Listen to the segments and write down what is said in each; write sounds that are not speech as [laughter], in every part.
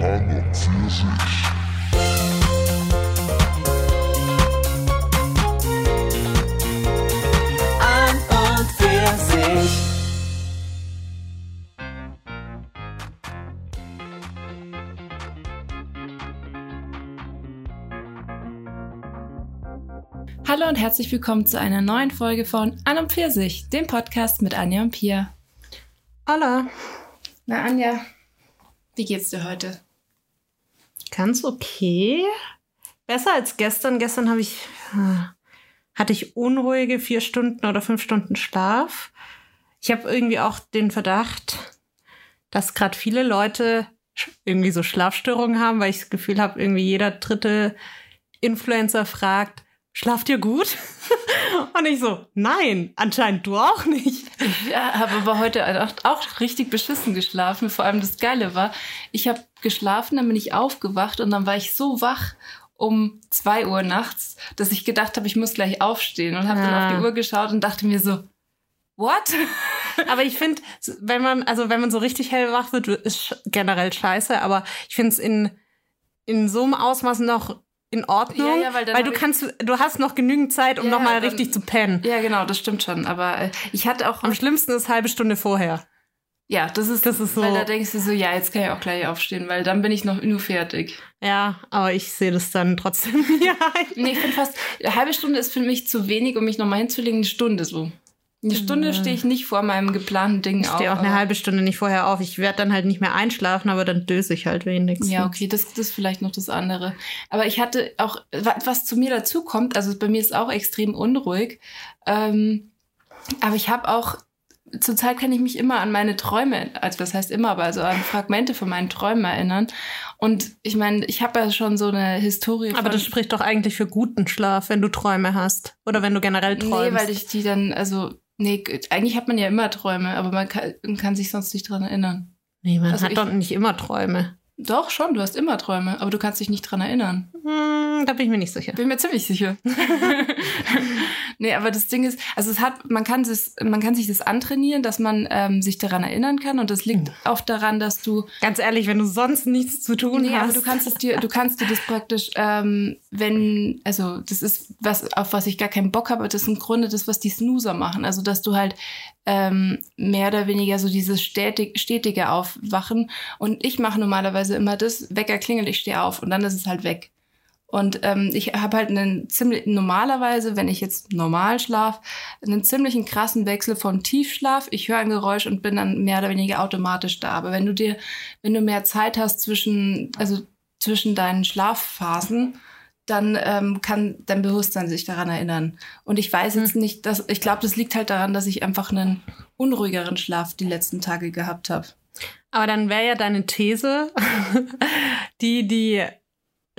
An und für sich. an und für sich. Hallo und herzlich willkommen zu einer neuen Folge von An und Pfirsich, dem Podcast mit Anja und Pia. Hola. Na Anja, wie geht's dir heute? Ganz okay. Besser als gestern. Gestern habe ich, äh, hatte ich unruhige vier Stunden oder fünf Stunden Schlaf. Ich habe irgendwie auch den Verdacht, dass gerade viele Leute irgendwie so Schlafstörungen haben, weil ich das Gefühl habe, irgendwie jeder dritte Influencer fragt, schlaft ihr gut? [laughs] Und ich so, nein, anscheinend du auch nicht. Ja, habe aber heute auch, auch richtig beschissen geschlafen. Vor allem das Geile war, ich habe geschlafen, dann bin ich aufgewacht und dann war ich so wach um zwei Uhr nachts, dass ich gedacht habe, ich muss gleich aufstehen und habe dann Ah. auf die Uhr geschaut und dachte mir so, what? [laughs] Aber ich finde, wenn man, also wenn man so richtig hellwach wird, ist generell scheiße, aber ich finde es in, in so einem Ausmaß noch in Ordnung, Ja, ja, weil weil du kannst, du hast noch genügend Zeit, um Ja, noch mal dann- richtig zu pennen. Ja, genau, das stimmt schon. Aber äh, ich hatte auch Am schlimmsten ist halbe Stunde vorher. Ja, das ist, Das ist so- Weil da denkst du so, ja, jetzt kann ich auch gleich aufstehen, weil dann bin ich noch nur fertig. Ja, aber ich sehe das dann trotzdem [laughs] ein. Nee, ich finde fast, eine halbe Stunde ist für mich zu wenig, um mich nochmal hinzulegen. Eine Stunde so. Eine Stunde stehe ich nicht vor meinem geplanten Ding Ich auf. stehe auch eine halbe Stunde nicht vorher auf. Ich werde dann halt nicht mehr einschlafen, aber dann döse ich halt wenigstens. Ja, okay, das, das ist vielleicht noch das andere. Aber ich hatte auch, wa- was zu mir dazu kommt, also bei mir ist auch extrem unruhig. Ähm, aber ich habe auch, zurzeit kann ich mich immer an meine Träume, also das heißt immer, aber also an Fragmente von meinen Träumen erinnern. Und ich meine, ich habe ja schon so eine Historie. Aber das spricht doch eigentlich für guten Schlaf, wenn du Träume hast. Oder wenn du generell träumst. Nee, weil ich die dann, also, nee, eigentlich hat man ja immer Träume, aber man kann, man kann sich sonst nicht dran erinnern. nee, man also hat doch nicht immer Träume. Doch, schon, du hast immer Träume, aber du kannst dich nicht dran erinnern. Hm, da bin ich mir nicht sicher. Bin mir ziemlich sicher. [laughs] nee, aber das Ding ist, also es hat, man kann es, man kann sich das antrainieren, dass man ähm, sich daran erinnern kann und das liegt Hm. oft daran, dass du Ganz ehrlich, wenn du sonst nichts zu tun Nee, hast. aber du kannst es dir, du kannst dir das praktisch, ähm, wenn, also das ist was, auf was ich gar keinen Bock habe, das ist im Grunde das, was die Snoozer machen. Also dass du halt ähm, mehr oder weniger so dieses stetig, stetige Aufwachen. Und ich mache normalerweise immer das, Wecker klingelt, ich stehe auf und dann ist es halt weg. Und ähm, ich habe halt einen ziemlich, normalerweise, wenn ich jetzt normal schlaf, einen ziemlichen krassen Wechsel vom Tiefschlaf. Ich höre ein Geräusch und bin dann mehr oder weniger automatisch da. Aber wenn du dir, wenn du mehr Zeit hast zwischen, also zwischen deinen Schlafphasen, dann ähm, kann dein Bewusstsein sich daran erinnern. Und ich weiß jetzt nicht, dass ich glaube, das liegt halt daran, dass ich einfach einen unruhigeren Schlaf die letzten Tage gehabt habe. Aber dann wäre ja deine These, [laughs] die, die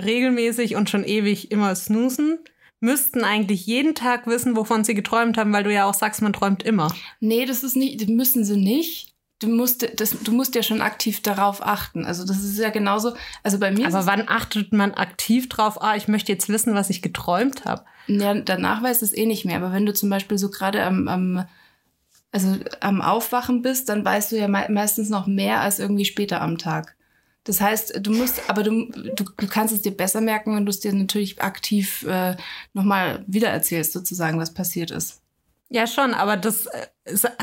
regelmäßig und schon ewig immer snoosen, müssten eigentlich jeden Tag wissen, wovon sie geträumt haben, weil du ja auch sagst, man träumt immer. Nee, das ist nicht, das müssen sie nicht. Du musst, das, du musst ja schon aktiv darauf achten. Also das ist ja genauso. Also bei mir Aber wann achtet man aktiv drauf, ah, ich möchte jetzt wissen, was ich geträumt habe? ja, danach weiß es eh nicht mehr. Aber wenn du zum Beispiel so gerade am, am, also am Aufwachen bist, dann weißt du ja mei- meistens noch mehr als irgendwie später am Tag. Das heißt, du musst, aber du, du, du kannst es dir besser merken, wenn du es dir natürlich aktiv äh, nochmal wiedererzählst, sozusagen, was passiert ist. Ja, schon, aber das äh,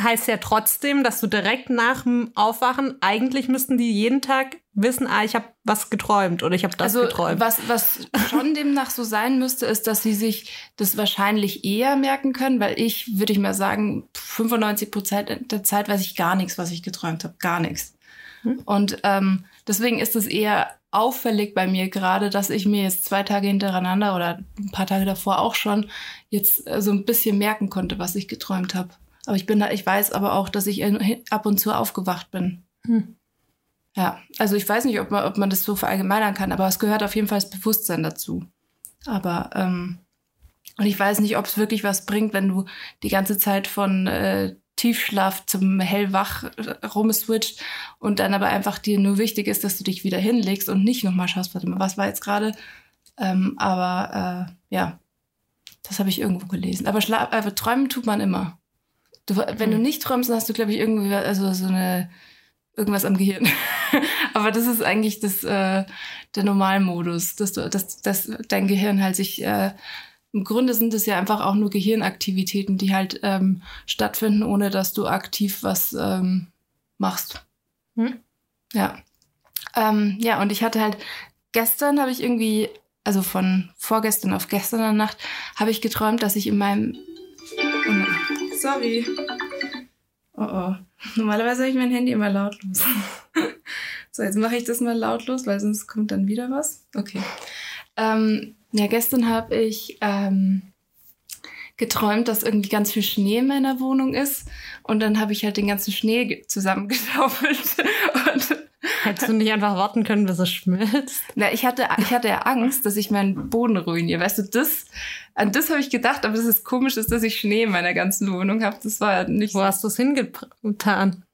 heißt ja trotzdem, dass du direkt nach dem Aufwachen, eigentlich müssten die jeden Tag wissen, ah, ich habe was geträumt oder ich habe das also geträumt. was, was schon demnach so sein müsste, ist, dass sie sich das wahrscheinlich eher merken können, weil ich, würde ich mal sagen, 95 Prozent der Zeit weiß ich gar nichts, was ich geträumt habe. Gar nichts. Hm. Und ähm, deswegen ist es eher auffällig bei mir gerade, dass ich mir jetzt zwei Tage hintereinander oder ein paar Tage davor auch schon jetzt äh, so ein bisschen merken konnte, was ich geträumt habe. Aber ich bin da, ich weiß aber auch, dass ich in- ab und zu aufgewacht bin. Hm. Ja, also ich weiß nicht, ob man, ob man das so verallgemeinern kann, aber es gehört auf jeden Fall das Bewusstsein dazu. Aber ähm, und ich weiß nicht, ob es wirklich was bringt, wenn du die ganze Zeit von äh, Tiefschlaf zum Hellwach äh, rumswitcht und dann aber einfach dir nur wichtig ist, dass du dich wieder hinlegst und nicht nochmal schaust, warte mal, was war jetzt gerade? Ähm, aber äh, ja, das habe ich irgendwo gelesen. Aber, Schla aber träumen tut man immer. Du, wenn du nicht träumst, dann hast du, glaube ich, irgendwie also so eine irgendwas am Gehirn. [laughs] Aber das ist eigentlich das, äh, der Normalmodus, dass, du, dass, dass dein Gehirn halt sich, äh, im Grunde sind es ja einfach auch nur Gehirnaktivitäten, die halt ähm, stattfinden, ohne dass du aktiv was ähm, machst. Hm? Ja. Ähm, ja, und ich hatte halt, gestern habe ich irgendwie, also von vorgestern auf gestern der Nacht, habe ich geträumt, dass ich in meinem. Oh nein. Sorry. Oh oh. Normalerweise habe ich mein Handy immer lautlos. [laughs] so, jetzt mache ich das mal lautlos, weil sonst kommt dann wieder was. Okay. Ähm, ja, gestern habe ich ähm, geträumt, dass irgendwie ganz viel Schnee in meiner Wohnung ist. Und dann habe ich halt den ganzen Schnee ge- zusammengeschaufelt. [laughs] Und Hättest du nicht einfach warten können, bis es schmilzt? na, ich hatte, ich hatte ja Angst, dass ich meinen Boden ruiniere. Weißt du, das, an das habe ich gedacht, aber das ist komisch, ist, dass ich Schnee in meiner ganzen Wohnung habe. Das war nicht Wo hast du es hingetan?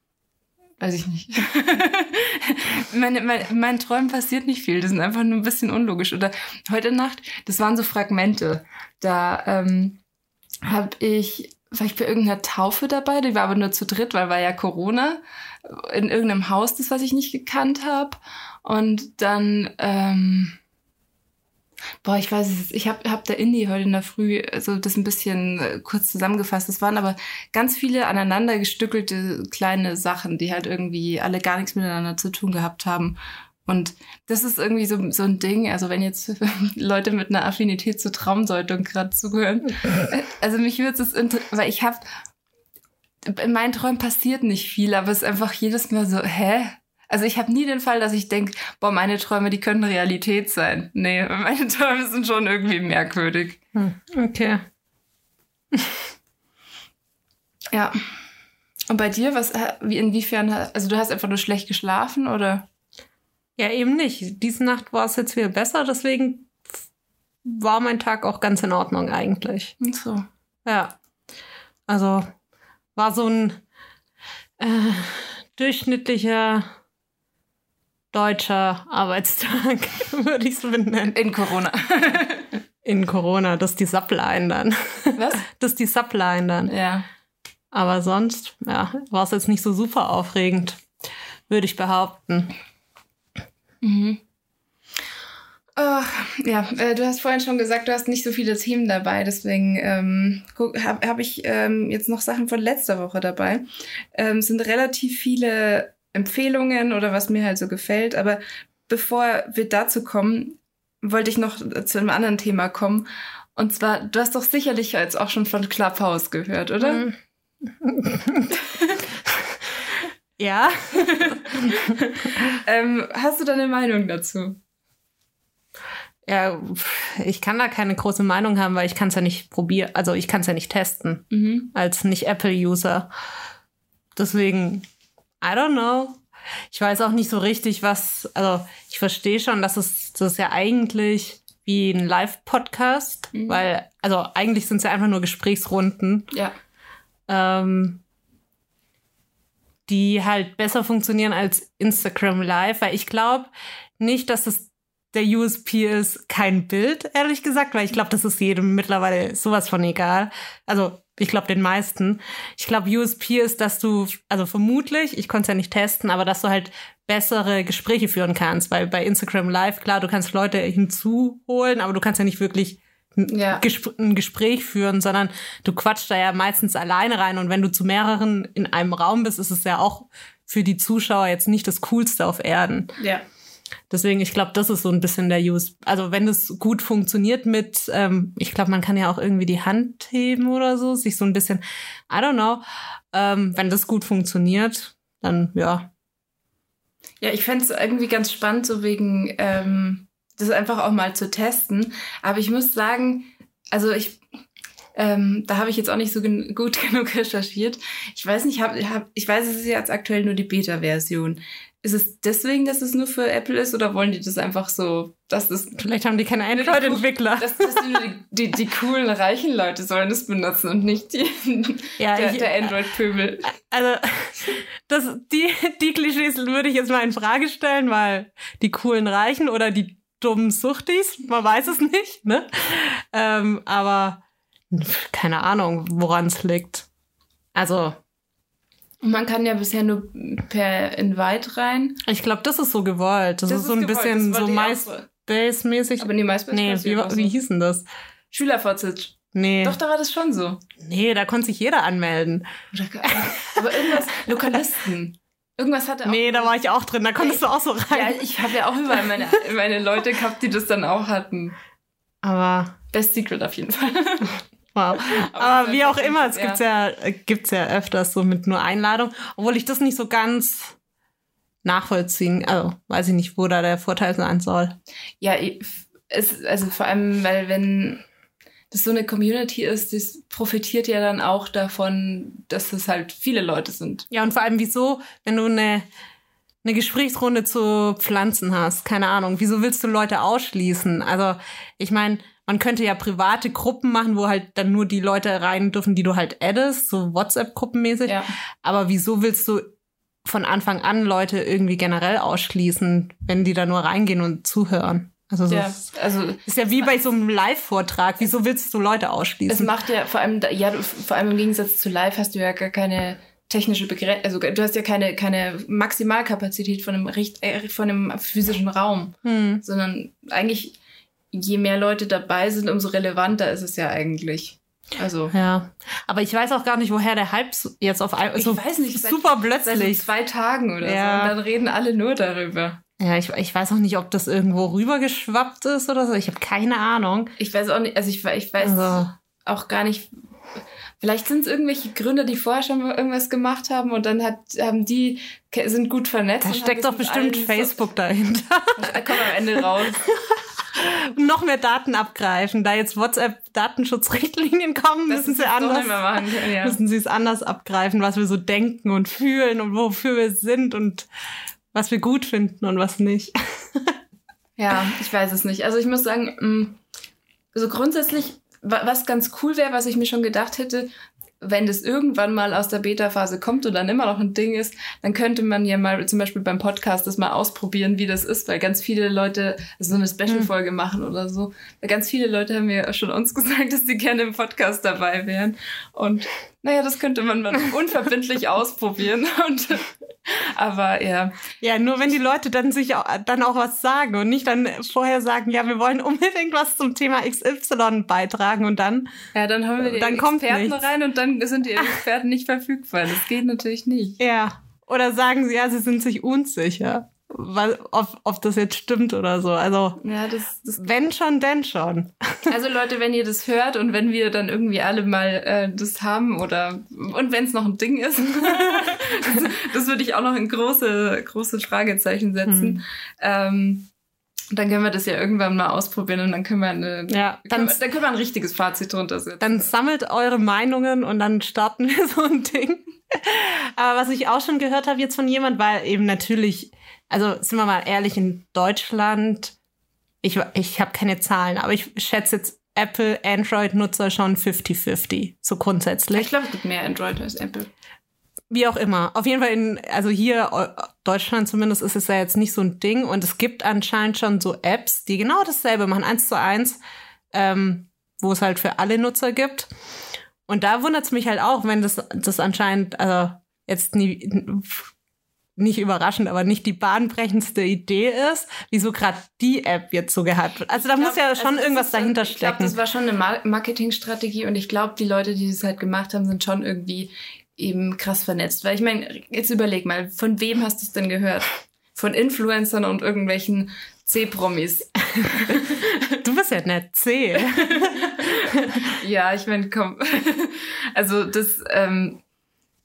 Weiß ich nicht. [laughs] meine, mein, mein Träumen passiert nicht viel. Das sind einfach nur ein bisschen unlogisch. Oder heute Nacht, das waren so Fragmente. Da ähm, habe ich, war ich bei irgendeiner Taufe dabei, die war aber nur zu dritt, weil war ja Corona. In irgendeinem Haus, das, was ich nicht gekannt habe. Und dann, ähm, boah, ich weiß es, ich habe hab der Indie heute in der Früh so das ein bisschen äh, kurz zusammengefasst. Das waren aber ganz viele aneinander gestückelte kleine Sachen, die halt irgendwie alle gar nichts miteinander zu tun gehabt haben. Und das ist irgendwie so, so ein Ding, also wenn jetzt [laughs] Leute mit einer Affinität zur Traumdeutung gerade zuhören, [laughs] also mich würde es, inter- weil ich habe, in meinen Träumen passiert nicht viel, aber es ist einfach jedes Mal so, hä? Also ich habe nie den Fall, dass ich denk, boah, meine Träume, die könnten Realität sein. Nee, [laughs] meine Träume sind schon irgendwie merkwürdig. Hm, okay. [laughs] Ja. Und bei dir, was, wie, inwiefern, also du hast einfach nur schlecht geschlafen oder? Ja, eben nicht. Diese Nacht war es jetzt wieder besser, deswegen war mein Tag auch ganz in Ordnung eigentlich. Und so. Ja. Also war so ein äh, durchschnittlicher deutscher Arbeitstag, [laughs] würde ich es benennen. In Corona. [laughs] In Corona, das ist die Subline dann. Was? [laughs] Das ist die Subline dann. Ja. Aber sonst, ja, war es jetzt nicht so super aufregend, würde ich behaupten. Mhm. Ach, ja, äh, du hast vorhin schon gesagt, du hast nicht so viele Themen dabei, deswegen ähm, habe hab ich ähm, jetzt noch Sachen von letzter Woche dabei. Ähm, es sind relativ viele Empfehlungen oder was mir halt so gefällt, aber bevor wir dazu kommen, wollte ich noch zu einem anderen Thema kommen. Und zwar, du hast doch sicherlich jetzt auch schon von Clubhouse gehört, oder? [laughs] Ja, Ähm, hast du da eine Meinung dazu? ja, ich kann da keine große Meinung haben, weil ich kann es ja nicht probieren, also ich kann es ja nicht testen Mhm. als nicht Apple-User. Deswegen, I don't know. Ich weiß auch nicht so richtig, was, also ich verstehe schon, dass es, das ist ja eigentlich wie ein Live-Podcast, Mhm. weil, also eigentlich sind es ja einfach nur Gesprächsrunden, Ja. ähm, die halt besser funktionieren als Instagram Live, weil ich glaube nicht, dass es der USP ist, kein Bild, ehrlich gesagt, weil ich glaube, das ist jedem mittlerweile sowas von egal. Also ich glaube den meisten. Ich glaube, USP ist, dass du, also vermutlich, ich konnte es ja nicht testen, aber dass du halt bessere Gespräche führen kannst, weil bei Instagram Live, klar, du kannst Leute hinzuholen, aber du kannst ja nicht wirklich ein, Ja. Gesp ein Gespräch führen, sondern du quatschst da ja meistens alleine rein und wenn du zu mehreren in einem Raum bist, ist es ja auch für die Zuschauer jetzt nicht das Coolste auf Erden. Ja. Deswegen, ich glaube, das ist so ein bisschen der Use. Also wenn das gut funktioniert mit, ähm, ich glaube, man kann ja auch irgendwie die Hand heben oder so, sich so ein bisschen, I don't know, ähm, wenn das gut funktioniert, dann ja. Ja, ich fände es irgendwie ganz spannend, so wegen ähm, das einfach auch mal zu testen. Aber ich muss sagen, also ich, ähm, da habe ich jetzt auch nicht so gen gut [laughs] genug recherchiert. Ich weiß nicht, hab, hab, ich weiß, es ist jetzt aktuell nur die Beta-Version. Ist es deswegen, dass es nur für Apple ist oder wollen die das einfach so, dass das Vielleicht haben die keine Android-Entwickler. dass, die, nur die, die, die coolen, reichen Leute sollen das benutzen und nicht die, Ja, der, der Android-Pöbel. Also, das, die, die Klischees würde ich jetzt mal in Frage stellen, weil die coolen Reichen oder die dummen Suchtis, man weiß es nicht, ne? Ähm, aber keine Ahnung, woran es liegt. Also, man kann ja bisher nur per Invite rein. Ich glaube, das ist so gewollt. Das, Das ist so ein gewollt, bisschen so. MySpace-mäßig. Aber nee, MySpace Nee, wie, so. wie hieß denn das? Schülervorsitz. Nee. Doch, da war das schon so. Nee, da konnte sich jeder anmelden. Aber irgendwas, Lokalisten. Irgendwas hatte auch. Nee, da war ich auch drin, da konntest du auch so rein. Ja, ich habe ja auch überall meine, meine Leute gehabt, die das dann auch hatten. Aber, Best Secret auf jeden Fall. Wow. [laughs] Aber wie auch das immer, es gibt's ja, äh, gibt's ja öfters so mit nur Einladung, obwohl ich das nicht so ganz nachvollziehen, also weiß ich nicht, wo da der Vorteil sein soll. Ja, es, also vor allem, weil wenn das so eine Community ist, das profitiert ja dann auch davon, dass es halt viele Leute sind. Ja, und vor allem, wieso, wenn du eine, eine Gesprächsrunde zu Pflanzen hast, keine Ahnung, wieso willst du Leute ausschließen? Also, ich meine, man könnte ja private Gruppen machen, wo halt dann nur die Leute rein dürfen, die du halt addest, so WhatsApp-Gruppenmäßig. Ja. Aber wieso willst du von Anfang an Leute irgendwie generell ausschließen, wenn die da nur reingehen und zuhören? Also, so Ja, ist, also ist ja wie bei so einem Live-Vortrag. Wieso willst du Leute es ausschließen? macht ja vor allem, ja, vor allem im Gegensatz zu live hast du ja gar keine technische Begrenzung, also du hast ja keine, keine Maximalkapazität von einem, richt- äh, von einem physischen Raum, Hm. sondern eigentlich, je mehr Leute dabei sind, umso relevanter ist es ja eigentlich. Also, Ja, aber ich weiß auch gar nicht, woher der Hype so- jetzt auf einmal Ich so weiß nicht, seit- super seit plötzlich. so zwei Tagen oder Ja. so. Und dann reden alle nur darüber. Ja, ich, ich weiß auch nicht, ob das irgendwo rübergeschwappt ist oder so. Ich habe keine Ahnung. Ich weiß auch nicht, also ich, ich weiß Also, auch gar nicht. Vielleicht sind es irgendwelche Gründer, die vorher schon mal irgendwas gemacht haben und dann hat, haben die, sind gut vernetzt. da steckt doch bestimmt Facebook dahinter. So, kommt am Ende raus. [laughs] Noch mehr Daten abgreifen. Da jetzt WhatsApp-Datenschutzrichtlinien kommen, Das müssen sie anders. können, ja. Müssen sie es anders abgreifen, was wir so denken und fühlen und wofür wir sind und was wir gut finden und was nicht. Ja, ich weiß es nicht. Also ich muss sagen, mh, so grundsätzlich, wa- was ganz cool wäre, was ich mir schon gedacht hätte, wenn das irgendwann mal aus der Beta-Phase kommt und dann immer noch ein Ding ist, dann könnte man ja mal zum Beispiel beim Podcast das mal ausprobieren, wie das ist, weil ganz viele Leute so eine Special-Folge machen oder so. Weil ganz viele Leute haben mir schon uns [laughs] gesagt, dass sie gerne im Podcast dabei wären. Und naja, das könnte man mal [laughs] unverbindlich ausprobieren. Und, aber ja, Ja, nur wenn die Leute dann sich auch, dann auch was sagen und nicht dann vorher sagen, ja, wir wollen unbedingt was zum Thema XY beitragen und dann, Ja, dann haben wir die Dann Experten rein und dann sind die [laughs] Experten nicht verfügbar. Das geht natürlich nicht. ja. Oder sagen sie, ja, sie sind sich unsicher, weil, ob, ob das jetzt stimmt oder so. Also, Ja, das, das wenn schon, denn schon. also Leute, wenn ihr das hört und wenn wir dann irgendwie alle mal äh, das haben oder und wenn es noch ein Ding ist, [laughs] das, das würde ich auch noch in große große Fragezeichen setzen. Ähm, dann können wir das ja irgendwann mal ausprobieren und dann können wir eine, Ja, dann, können dann können wir ein richtiges Fazit drunter setzen. dann sammelt eure Meinungen und dann starten wir [laughs] so ein Ding. Aber was ich auch schon gehört habe jetzt von jemand, weil eben natürlich, also sind wir mal ehrlich, in Deutschland, ich, ich habe keine Zahlen, aber ich schätze jetzt Apple, Android-Nutzer schon 50-50, so grundsätzlich. ich glaube, es gibt mehr Android als Apple. Wie auch immer. Auf jeden Fall in, also hier, Eu- Deutschland zumindest, ist es ja jetzt nicht so ein Ding. Und es gibt anscheinend schon so Apps, die genau dasselbe machen, eins zu eins, ähm, wo es halt für alle Nutzer gibt. Und da wundert es mich halt auch, wenn das, das anscheinend, also jetzt nie, nicht überraschend, aber nicht die bahnbrechendste Idee ist, wieso gerade die App jetzt so gehypt wird. Also da Ich muss glaub, ja schon also irgendwas ist- dahinter Ich glaube, stecken. das war schon eine Mar Marketingstrategie und ich glaube, die Leute, die das halt gemacht haben, sind schon irgendwie eben krass vernetzt. Weil ich meine, jetzt überleg mal, von wem hast du es denn gehört? Von Influencern und irgendwelchen C-Promis. du bist ja nett C. [laughs] Ja, ich meine, komm. Also das, ähm,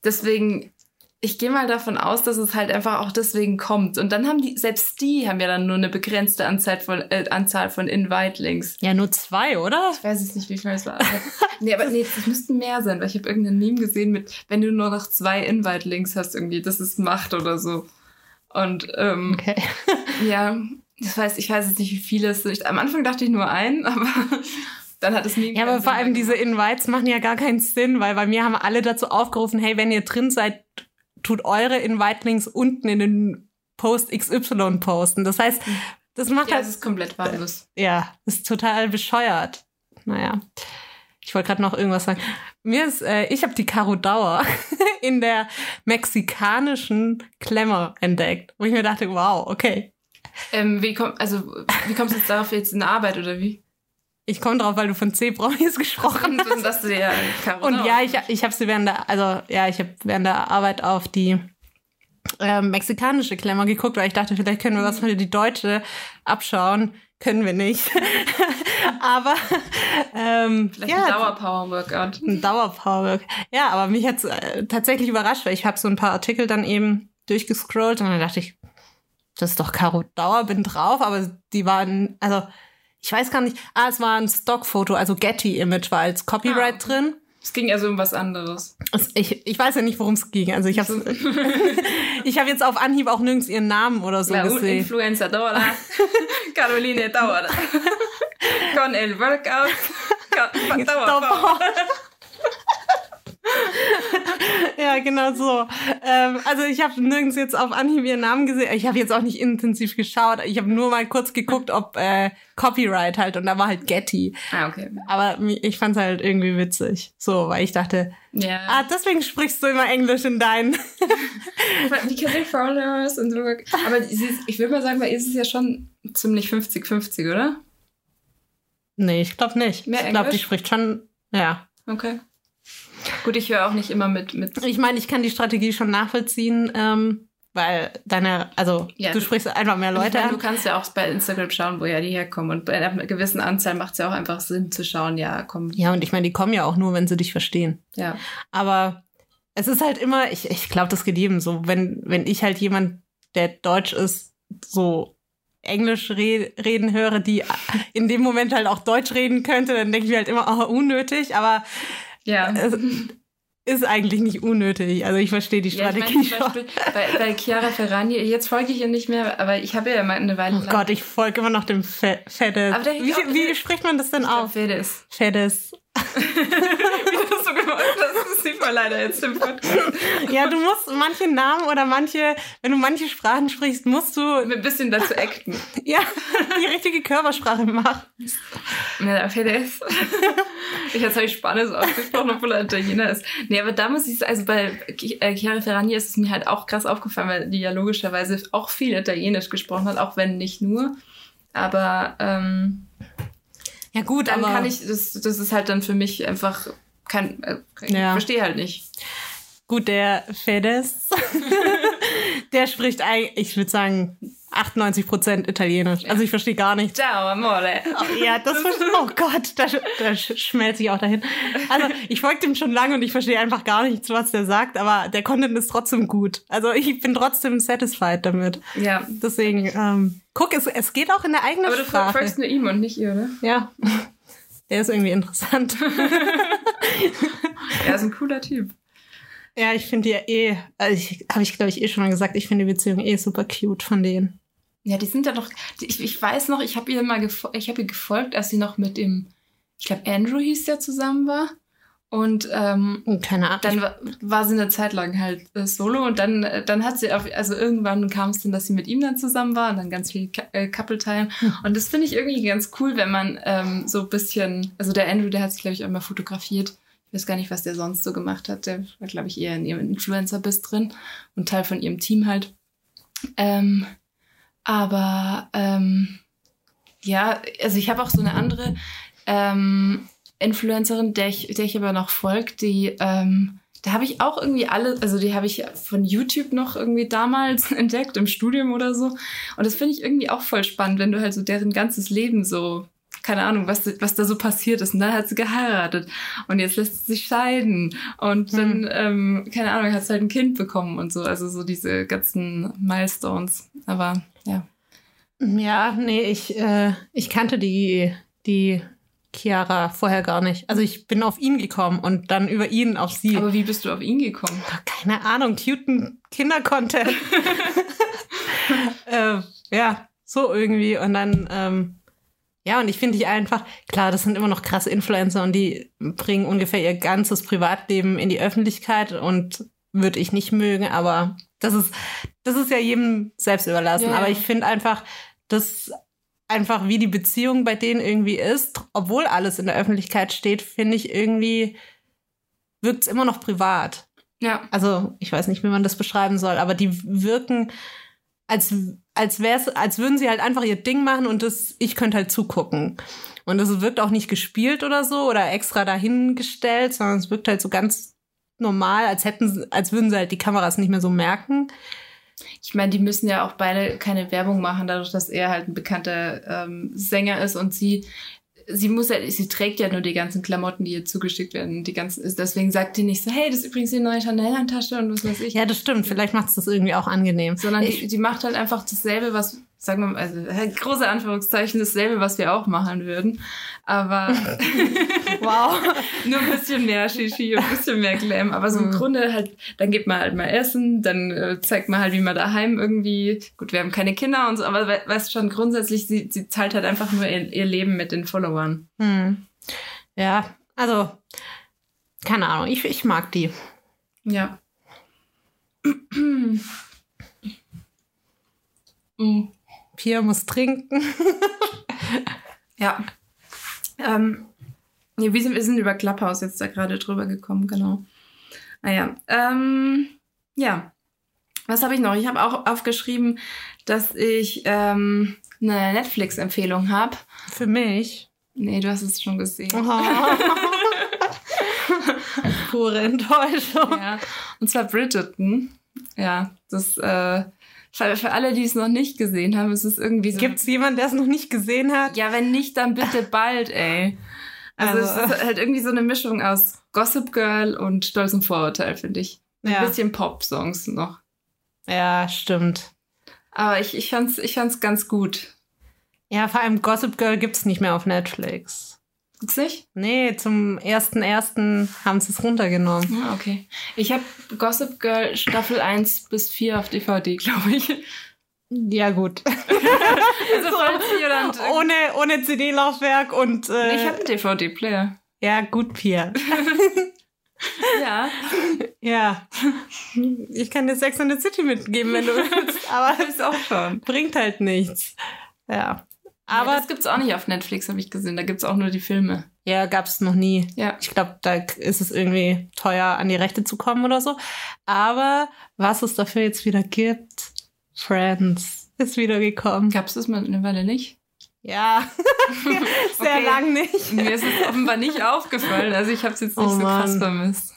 deswegen, ich gehe mal davon aus, dass es halt einfach auch deswegen kommt. Und dann haben die, selbst die haben ja dann nur eine begrenzte Anzahl von, äh, Anzahl von Invite-Links. ja, nur zwei, oder? Ich weiß jetzt nicht, wie viel es war. [laughs] Nee, aber nee, das müssten mehr sein, weil ich habe irgendein Meme gesehen mit, wenn du nur noch zwei Invite-Links hast, irgendwie, das ist Macht oder so. Und ähm, Okay. [laughs] ja, das weiß, ich weiß jetzt nicht, wie viele es sind. Am Anfang dachte ich nur einen, [laughs] aber dann hat es Meme. Ja, aber vor allem diese Invites machen ja gar keinen Sinn, weil bei mir haben alle dazu aufgerufen, hey, wenn ihr drin seid, tut eure Invite-Links unten in den Post XY posten. Das heißt, das macht Ja, halt, es ist komplett wahllos. ja, ist total bescheuert. Naja. ich wollte gerade noch irgendwas sagen. Mir ist, äh, ich habe die Caro Dauer [laughs] in der mexikanischen Klemmer entdeckt, wo ich mir dachte, wow, okay. Ähm, wie, komm, also, wie kommst du jetzt darauf jetzt in der Arbeit oder wie? Ich komme drauf, weil du von C-Promis [laughs] gesprochen hast. Und dass du ja Und ja, ich, ich habe sie während der, also ja, ich habe während der Arbeit auf die ähm, mexikanische Klemmer geguckt, weil ich dachte, vielleicht können wir was für die deutsche abschauen. Können wir nicht. [laughs] aber ähm, Vielleicht ja, ein Dauerpower-Workout. ein Dauerpowerwork. Ja, aber mich hat's äh, tatsächlich überrascht, weil ich habe so ein paar Artikel dann eben durchgescrollt und dann dachte ich, das ist doch Caro Dauer, bin drauf, aber die waren, also ich weiß gar nicht, ah, es war ein Stockfoto, also Getty-Image war als Copyright Ah. drin. Es ging also um was anderes. Es- Ich, ich weiß ja nicht, worum es ging. Also ich habe [laughs] ich hab jetzt auf Anhieb auch nirgends ihren Namen oder so La gesehen. influenciadora, [laughs] Caroline Dauer. Con el workout, Dauerpower. [laughs] [laughs] Ja, genau so. Ähm, also ich habe nirgends jetzt auf Anhieb ihren Namen gesehen. Ich habe jetzt auch nicht intensiv geschaut. Ich habe nur mal kurz geguckt, ob äh, Copyright halt und da war halt Getty. Ah, okay. Aber ich fand's halt irgendwie witzig. So, weil ich dachte, Ja. ah, deswegen sprichst du immer Englisch in deinen. Because they're followers und so. Aber ist, ich würde mal sagen, bei ihr ist es ja schon ziemlich 50-50, oder? nee, ich glaube nicht. Mehr ich glaube, die spricht schon, ja. Okay. Gut, ich höre auch nicht immer mit. mit Ich meine, ich kann die Strategie schon nachvollziehen, ähm, weil deine, also Ja, du sprichst einfach mehr Leute meine, du an. kannst ja auch bei Instagram schauen, woher die herkommen. Und bei einer gewissen Anzahl macht es ja auch einfach Sinn zu schauen, ja, komm, Ja, und ich meine, die kommen ja auch nur, wenn sie dich verstehen. ja. Aber es ist halt immer, ich, ich glaube, das geht jedem so, wenn, wenn ich halt jemand, der deutsch ist, so Englisch re reden höre, die in dem Moment halt auch Deutsch reden könnte, dann denke ich mir halt immer, oh, unnötig, aber Ja. ist eigentlich nicht unnötig. Also ich verstehe die Ja, ich Strategie zum schon. Beispiel bei, bei Chiara Ferragni, jetzt folge ich ihr nicht mehr, aber ich habe ja mal eine Weile Oh Gott, ich folge immer noch dem Fe hieß Wie, wie spricht man das denn auf auf? Fedes. [laughs] Wie du das so gemacht hast, das sieht man leider jetzt im Podcast. Ja, du musst manche Namen oder manche, wenn du manche Sprachen sprichst, musst du Ein bisschen dazu acten. [laughs] ja die richtige Körpersprache machen. Ich habe ich Spanisch ausgesprochen, obwohl er Italiener ist. Nee, aber da muss ich also bei äh, Chiara Ferragni ist es mir halt auch krass aufgefallen, weil die ja logischerweise auch viel Italienisch gesprochen hat, auch wenn nicht nur. Aber ähm, Ja gut, dann aber kann ich, das, das ist halt dann für mich einfach kein, äh, ich Ja. verstehe halt nicht. gut, der Feddes, [laughs] der spricht eigentlich, ich würde sagen, 98 Prozent Italienisch. Also ich verstehe gar nichts. Ciao, amore. Ja, das verstehe Oh Gott, da, da schmelze ich auch dahin. Also ich folge dem schon lange und ich verstehe einfach gar nichts, was der sagt, aber der Content ist trotzdem gut. Also ich bin trotzdem satisfied damit. Ja. Deswegen, ähm, guck, es, es geht auch in der eigenen Aber du Sprache. folgst nur ihm und nicht ihr, oder? Ja. Der ist irgendwie interessant. [laughs] Er ist ein cooler Typ. Ja, ich finde die ja eh, also ich, habe ich glaube ich eh schon mal gesagt, ich finde die Beziehung eh super cute von denen. Ja, die sind ja doch. Ich, ich weiß noch, ich habe ihr mal ich habe ihr gefolgt, als sie noch mit dem, ich glaube Andrew hieß der zusammen war. Und ähm, Und keine Ahnung. dann war, war sie eine Zeit lang halt äh, solo und dann, äh, dann hat sie auf, also irgendwann kam es dann, dass sie mit ihm dann zusammen war und dann ganz viel Ka- äh, Couple Time. Und das finde ich irgendwie ganz cool, wenn man ähm, so ein bisschen, also der Andrew, der hat sich, glaube ich, auch immer fotografiert. Ich weiß gar nicht, was der sonst so gemacht hat. Der war, glaube ich, eher in ihrem Influencer-Biss drin und Teil von ihrem Team halt. Ähm, aber ähm, ja, also ich habe auch so eine andere ähm, Influencerin, der ich, der ich aber noch folgt, die, ähm, da habe ich auch irgendwie alle, also die habe ich von YouTube noch irgendwie damals [laughs] entdeckt, im Studium oder so. Und das finde ich irgendwie auch voll spannend, wenn du halt so deren ganzes Leben so, keine Ahnung, was, was da so passiert ist. Und dann hat sie geheiratet und jetzt lässt sie sich scheiden. Und dann, ähm, keine Ahnung, hat sie halt ein Kind bekommen und so. Also so diese ganzen Milestones. Aber ja. Ja, nee, ich, äh, ich kannte die, die Chiara vorher gar nicht. Also ich bin auf ihn gekommen und dann über ihn auf sie. Aber wie bist du auf ihn gekommen? keine Ahnung, cuten Kindercontent. [laughs] äh, ja, so irgendwie. Und dann, ähm, ja, und ich finde die einfach, klar, das sind immer noch krasse Influencer und die bringen ungefähr ihr ganzes Privatleben in die Öffentlichkeit und würde ich nicht mögen, aber das ist, das ist ja jedem selbst überlassen. Ja, ja. Aber ich finde einfach, das einfach, wie die Beziehung bei denen irgendwie ist, obwohl alles in der Öffentlichkeit steht, finde ich irgendwie, wirkt es immer noch privat. Ja. Also, ich weiß nicht, wie man das beschreiben soll, aber die wirken, als, als, wär's, als würden sie halt einfach ihr Ding machen und das, ich könnte halt zugucken. Und es wirkt auch nicht gespielt oder so oder extra dahingestellt, sondern es wirkt halt so ganz normal, als hätten als würden sie halt die Kameras nicht mehr so merken. Ich meine, die müssen ja auch beide keine Werbung machen, dadurch, dass er halt ein bekannter ähm, Sänger ist und sie, sie muss ja, sie trägt ja nur die ganzen Klamotten, die ihr zugeschickt werden. Die ganzen, deswegen sagt die nicht so, hey, das ist übrigens die neue Chanel-Handtasche und was weiß ich. Ja, das stimmt. Vielleicht macht es das irgendwie auch angenehm. Sondern ich, die, die macht halt einfach dasselbe, was, sagen wir mal, also große Anführungszeichen, dasselbe, was wir auch machen würden. Aber [laughs] wow. [laughs] nur ein bisschen mehr Shishi und ein bisschen mehr Glam. Aber so im Mhm. Grunde halt, dann geht man halt mal essen, dann äh, zeigt man halt, wie man daheim irgendwie, gut, wir haben keine Kinder und so, aber we weißt schon, grundsätzlich, sie, sie zahlt halt einfach nur ihr, ihr Leben mit den Followern. Hm. Ja, also, keine Ahnung, ich, ich mag die. Ja. Mm. Pia muss trinken. [laughs] Ja. Ähm, nee, wir, sind, wir sind über Clubhouse jetzt da gerade drüber gekommen, genau. Naja, ähm, ja. Was habe ich noch? Ich habe auch aufgeschrieben, dass ich ähm, eine Netflix-Empfehlung habe. Für mich. Nee, du hast es schon gesehen. Oh. [laughs] Pure Enttäuschung. Ja. Und zwar Bridgerton. Ja, das, äh, für, für alle, die es noch nicht gesehen haben, ist es irgendwie so. Gibt es jemanden, der es noch nicht gesehen hat? Ja, wenn nicht, dann bitte [laughs] bald, ey. Also, Also- es ist halt irgendwie so eine Mischung aus Gossip Girl und Stolz und Vorurteil, finde ich. Ein Ja. bisschen Pop-Songs noch. Ja, stimmt. Aber ich, ich fand's, ich fand's ganz gut. Ja, vor allem Gossip Girl gibt's nicht mehr auf Netflix. Gibt's nicht? Nee, zum 1.1. haben sie es runtergenommen. Ah, okay. Ich habe Gossip Girl Staffel 1 bis 4 auf DVD, glaube ich. Ja, gut. [laughs] Also [laughs] jemand... ohne, ohne CD-Laufwerk und. Äh, ich habe einen DVD-Player. ja, gut, Pia. [laughs] Ja. Ja. Ich kann dir Sex in the City mitgeben, wenn du willst, aber ist auch schon. bringt halt nichts. Ja. Aber Aber das gibt's auch nicht auf Netflix, habe ich gesehen. Da gibt's auch nur die Filme. ja, gab's noch nie. Ja. Ich glaube, da ist es irgendwie teuer, an die Rechte zu kommen oder so. Aber was es dafür jetzt wieder gibt, Friends ist wieder gekommen. Gab's das mal eine Weile nicht? Ja, [laughs] sehr Okay. lang nicht. Mir ist es offenbar nicht aufgefallen. Also ich habe es jetzt nicht Oh so krass Mann. vermisst.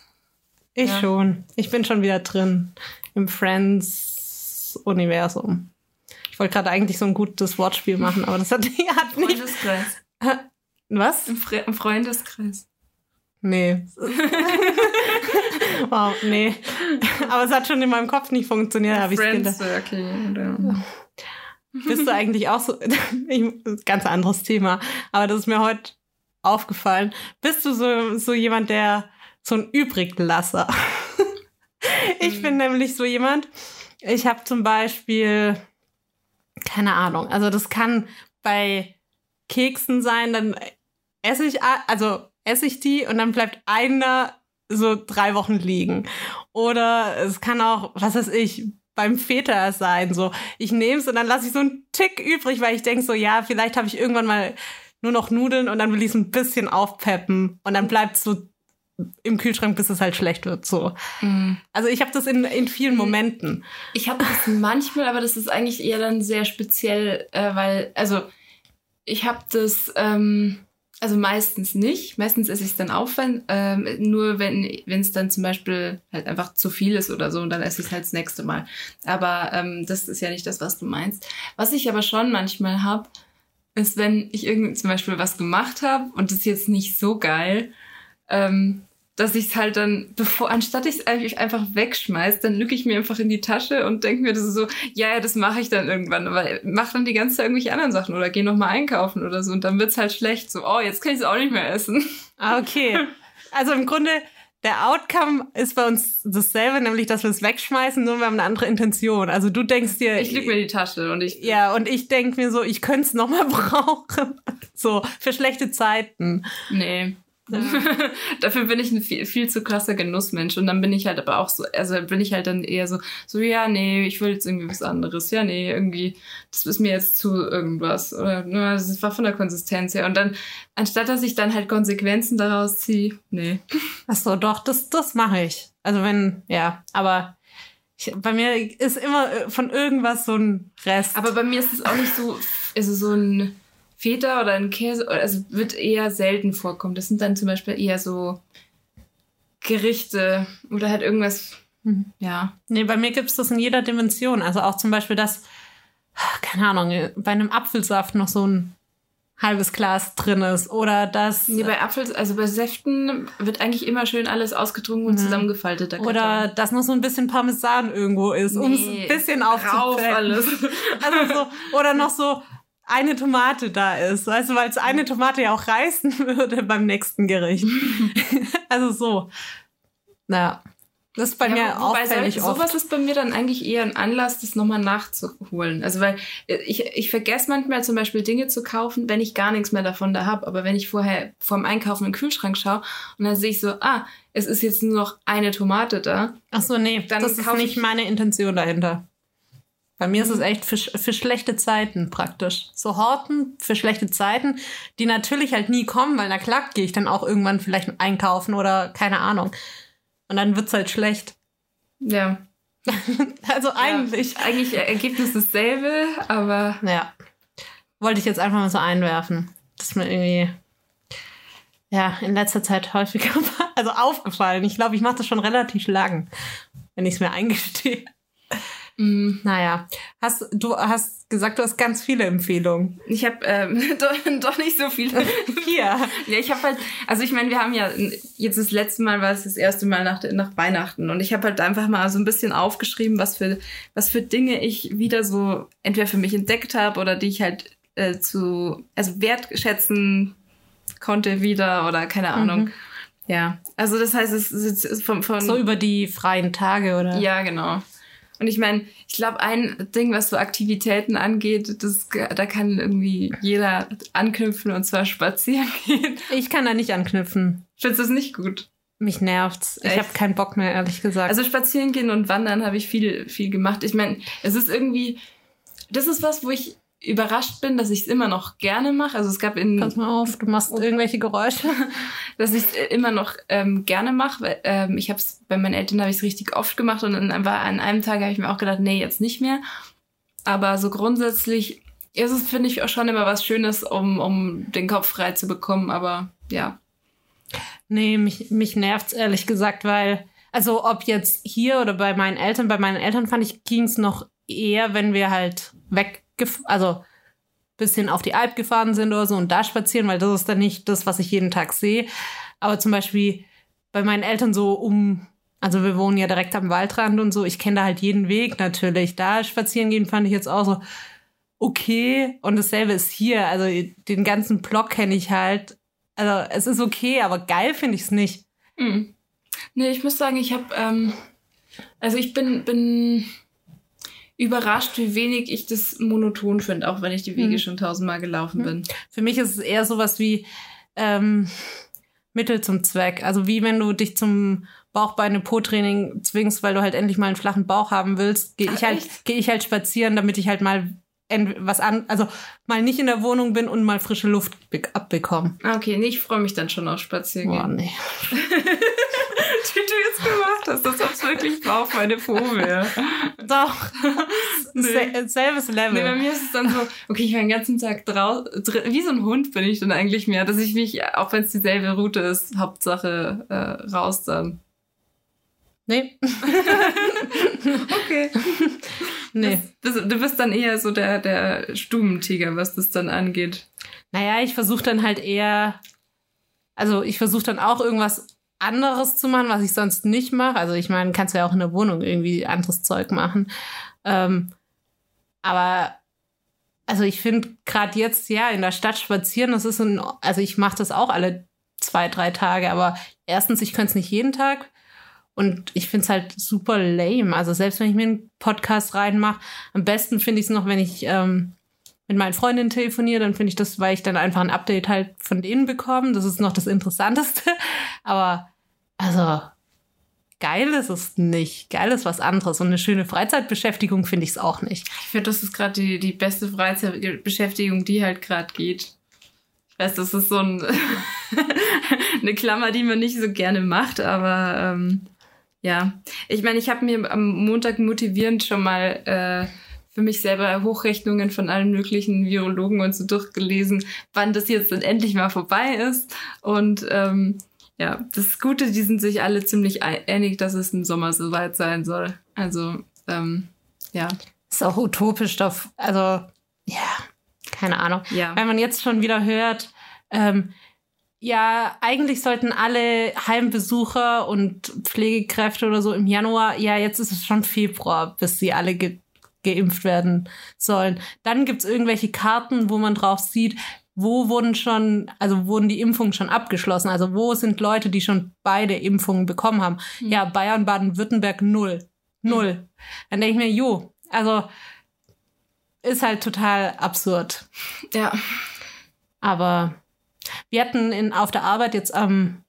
Ich Ja. schon. Ich bin schon wieder drin im Friends-Universum. Ich wollte gerade eigentlich so ein gutes Wortspiel machen, aber das hat, [laughs] hat nicht. Freundeskreis. Was? Im, Fre im Freundeskreis. Nee. [laughs] wow, nee. Aber es hat schon in meinem Kopf nicht funktioniert, habe ich gedacht. Circle. Bist du eigentlich auch so, [laughs] ich, ganz anderes Thema, aber das ist mir heute aufgefallen. Bist du so, so jemand, der so ein Übriglasser? ich Mhm. bin nämlich so jemand, ich habe zum Beispiel, keine Ahnung, also das kann bei Keksen sein, dann esse ich, also esse ich die und dann bleibt einer so drei Wochen liegen. Oder es kann auch, was weiß ich, beim Feta sein, so ich nehme es und dann lasse ich so einen Tick übrig, weil ich denke so, ja, vielleicht habe ich irgendwann mal nur noch Nudeln und dann will ich es ein bisschen aufpeppen und dann bleibt es so im Kühlschrank, bis es halt schlecht wird. So. Mhm. Also ich habe das in, in vielen Momenten. Ich habe das manchmal, aber das ist eigentlich eher dann sehr speziell, äh, weil, also ich habe das, ähm, also meistens nicht. Meistens esse ich es dann auf, wenn, ähm, nur wenn es dann zum Beispiel halt einfach zu viel ist oder so und dann esse ich es halt das nächste Mal. Aber ähm, das ist ja nicht das, was du meinst. Was ich aber schon manchmal habe, ist, wenn ich irgendwie zum Beispiel was gemacht habe und das ist jetzt nicht so geil, ähm, dass ich es halt dann, bevor, anstatt ich es eigentlich einfach wegschmeiß, dann lücke ich mir einfach in die Tasche und denke mir das ist so, ja, ja, das mache ich dann irgendwann, aber mach dann die ganze Zeit irgendwelche anderen Sachen oder geh noch mal einkaufen oder so und dann wird's halt schlecht, so, oh, jetzt kann ich es auch nicht mehr essen. Ah, okay. Also im Grunde, der Outcome ist bei uns dasselbe, nämlich, dass wir es wegschmeißen, nur wir haben eine andere Intention. Also du denkst dir. Ich lüge mir die Tasche und ich, Ja, und ich denk mir so, ich könnte es nochmal [laughs] brauchen. So, für schlechte Zeiten. nee, [laughs] Dafür bin ich ein viel, viel zu krasser Genussmensch. Und dann bin ich halt aber auch so, also bin ich halt dann eher so, so, ja, nee, ich will jetzt irgendwie was anderes. Ja, nee, irgendwie, das ist mir jetzt zu irgendwas. Oder ne, das war von der Konsistenz her. Und dann, anstatt dass ich dann halt Konsequenzen daraus ziehe, nee. Ach so, doch, das, das mache ich. Also wenn, ja, aber ich, bei mir ist immer äh, von irgendwas so ein Rest. Aber bei mir ist es auch nicht so, also so ein Feta oder ein Käse, also wird eher selten vorkommen. Das sind dann zum Beispiel eher so Gerichte oder halt irgendwas, Mhm. ja. Nee, bei mir gibt's das in jeder Dimension. Also auch zum Beispiel, dass, keine Ahnung, bei einem Apfelsaft noch so ein halbes Glas drin ist. Oder dass. Nee, bei Apfel, also bei Säften wird eigentlich immer schön alles ausgetrunken und Mhm. zusammengefaltet. der oder dass noch so ein bisschen Parmesan irgendwo ist, um es Nee, ein bisschen aufzuprägen. alles. [laughs] Also so, oder noch so eine Tomate da ist, weißt du, weil es eine Tomate ja auch reißen [laughs] würde beim nächsten Gericht. [laughs] also so. Naja. Das ist bei mir Ja, wobei auffällig solch- oft. sowas ist bei mir dann eigentlich eher ein Anlass, das nochmal nachzuholen. Also weil äh, ich, ich vergesse manchmal zum Beispiel Dinge zu kaufen, wenn ich gar nichts mehr davon da habe. Aber wenn ich vorher vorm Einkaufen in den Kühlschrank schaue und dann sehe ich so, ah, es ist jetzt nur noch eine Tomate da. Ach so, nee, Dann das ist nicht ich- meine Intention dahinter. Bei mir ist es echt für, für schlechte Zeiten praktisch. So Horten für schlechte Zeiten, die natürlich halt nie kommen, weil na klar gehe ich dann auch irgendwann vielleicht einkaufen oder keine Ahnung. Und dann wird's halt schlecht. Ja. [laughs] Also eigentlich. Ja, eigentlich Ergebnis dasselbe, aber Ja. Wollte ich jetzt einfach mal so einwerfen. Das ist mir irgendwie, ja, in letzter Zeit häufiger, [laughs] also aufgefallen. Ich glaube, ich mache das schon relativ lang, wenn ich es mir eingestehe. Mh, Naja, hast, du hast gesagt, du hast ganz viele Empfehlungen. ich habe ähm, [laughs] doch, nicht so viele. [laughs] Hier. Ja, ich habe halt, also ich meine, wir haben ja jetzt das letzte Mal war es das erste Mal nach, nach Weihnachten und ich habe halt einfach mal so ein bisschen aufgeschrieben, was für was für Dinge ich wieder so entweder für mich entdeckt habe oder die ich halt äh, zu also wertschätzen konnte wieder oder keine Ahnung. Ja, also das heißt, es ist ist von, von So über die freien Tage, oder? ja, genau. Und ich meine, ich glaube, ein Ding, was so Aktivitäten angeht, das, da kann irgendwie jeder anknüpfen und zwar spazieren [laughs] gehen. Ich kann da nicht anknüpfen. Findest du das nicht gut? Mich nervt's. Ich habe keinen Bock mehr, ehrlich gesagt. Also spazieren gehen und wandern habe ich viel, viel gemacht. Ich meine, es ist irgendwie, das ist was, wo ich überrascht bin, dass ich es immer noch gerne mache. Also es gab in, Pass mal auf, du machst irgendwelche Geräusche. [laughs] dass ich es immer noch ähm, gerne mache. Weil, ähm, ich habe es bei meinen Eltern habe ich es richtig oft gemacht und dann war an einem Tag habe ich mir auch gedacht, nee, jetzt nicht mehr. Aber so grundsätzlich ist es finde ich auch schon immer was Schönes, um um den Kopf frei zu bekommen. Aber ja, Nee, mich, mich nervt's ehrlich gesagt, weil, also ob jetzt hier oder bei meinen Eltern, bei meinen Eltern fand ich, ging's noch eher, wenn wir halt weg, also bisschen auf die Alp gefahren sind oder so und da spazieren, weil das ist dann nicht das, was ich jeden Tag sehe. Aber zum Beispiel bei meinen Eltern so um, also wir wohnen ja direkt am Waldrand und so, ich kenne da halt jeden Weg natürlich. Da spazieren gehen fand ich jetzt auch so okay und dasselbe ist hier. Also den ganzen Block kenne ich halt. Also es ist okay, aber geil finde ich es nicht. Hm. Nee, ich muss sagen, ich habe, ähm, also ich bin, bin überrascht, wie wenig ich das monoton finde, auch wenn ich die Wege Hm. schon tausendmal gelaufen bin. Für mich ist es eher sowas wie ähm, Mittel zum Zweck. Also wie wenn du dich zum Bauchbeine-Po-Training zwingst, weil du halt endlich mal einen flachen Bauch haben willst, gehe ich halt, gehe ich halt spazieren, damit ich halt mal was an, also mal nicht in der Wohnung bin und mal frische Luft be- abbekomme. Ah, Okay, nee, ich freue mich dann schon auf Spaziergehen. Boah, nee. [laughs] Die du jetzt gemacht hast, das ist wirklich Bauch meine wäre. Doch. Nee. Se selbes Level. Nee, bei mir ist es dann so, okay, ich war den ganzen Tag draußen, wie so ein Hund bin ich dann eigentlich mehr, dass ich mich, auch wenn es dieselbe Route ist, Hauptsache äh, raus dann. nee. [laughs] Okay. nee. Das, das, du bist dann eher so der, der Stubentiger, was das dann angeht. Naja, ich versuche dann halt eher, also ich versuche dann auch irgendwas anderes zu machen, was ich sonst nicht mache. Also ich meine, kannst du ja auch in der Wohnung irgendwie anderes Zeug machen. Ähm, aber also ich finde gerade jetzt ja in der Stadt spazieren, das ist ein, also ich mache das auch alle zwei, drei Tage, aber erstens, ich könnte es nicht jeden Tag. Und ich finde es halt super lame. Also selbst wenn ich mir einen Podcast reinmache, am besten finde ich es noch, wenn ich, ähm, mit meinen Freundinnen telefoniere, dann finde ich das, weil ich dann einfach ein Update halt von denen bekomme. Das ist noch das Interessanteste. [laughs] Aber also geil ist es nicht. Geil ist was anderes. Und eine schöne Freizeitbeschäftigung finde ich es auch nicht. Ich finde, das ist gerade die, die beste Freizeitbeschäftigung, die halt gerade geht. Ich weiß, das ist so ein [laughs] eine Klammer, die man nicht so gerne macht, aber ähm, ja. Ich meine, ich habe mir am Montag motivierend schon mal äh, für mich selber Hochrechnungen von allen möglichen Virologen und so durchgelesen, wann das jetzt dann endlich mal vorbei ist. Und ähm, ja, das Gute, die sind sich alle ziemlich einig, dass es im Sommer soweit sein soll. Also, ähm, ja. Ist auch utopisch, doch. Also, ja, keine Ahnung. Ja. Wenn man jetzt schon wieder hört, ähm, ja, eigentlich sollten alle Heimbesucher und Pflegekräfte oder so im Januar, ja, jetzt ist es schon Februar, bis sie alle ge geimpft werden sollen. Dann gibt's irgendwelche Karten, wo man drauf sieht, wo wurden schon, also wurden die Impfungen schon abgeschlossen? Also wo sind Leute, die schon beide Impfungen bekommen haben? Mhm. Ja, Bayern, Baden-Württemberg null. Null. Mhm. Dann denke ich mir, jo, also ist halt total absurd. Ja. Aber wir hatten in, auf der Arbeit jetzt am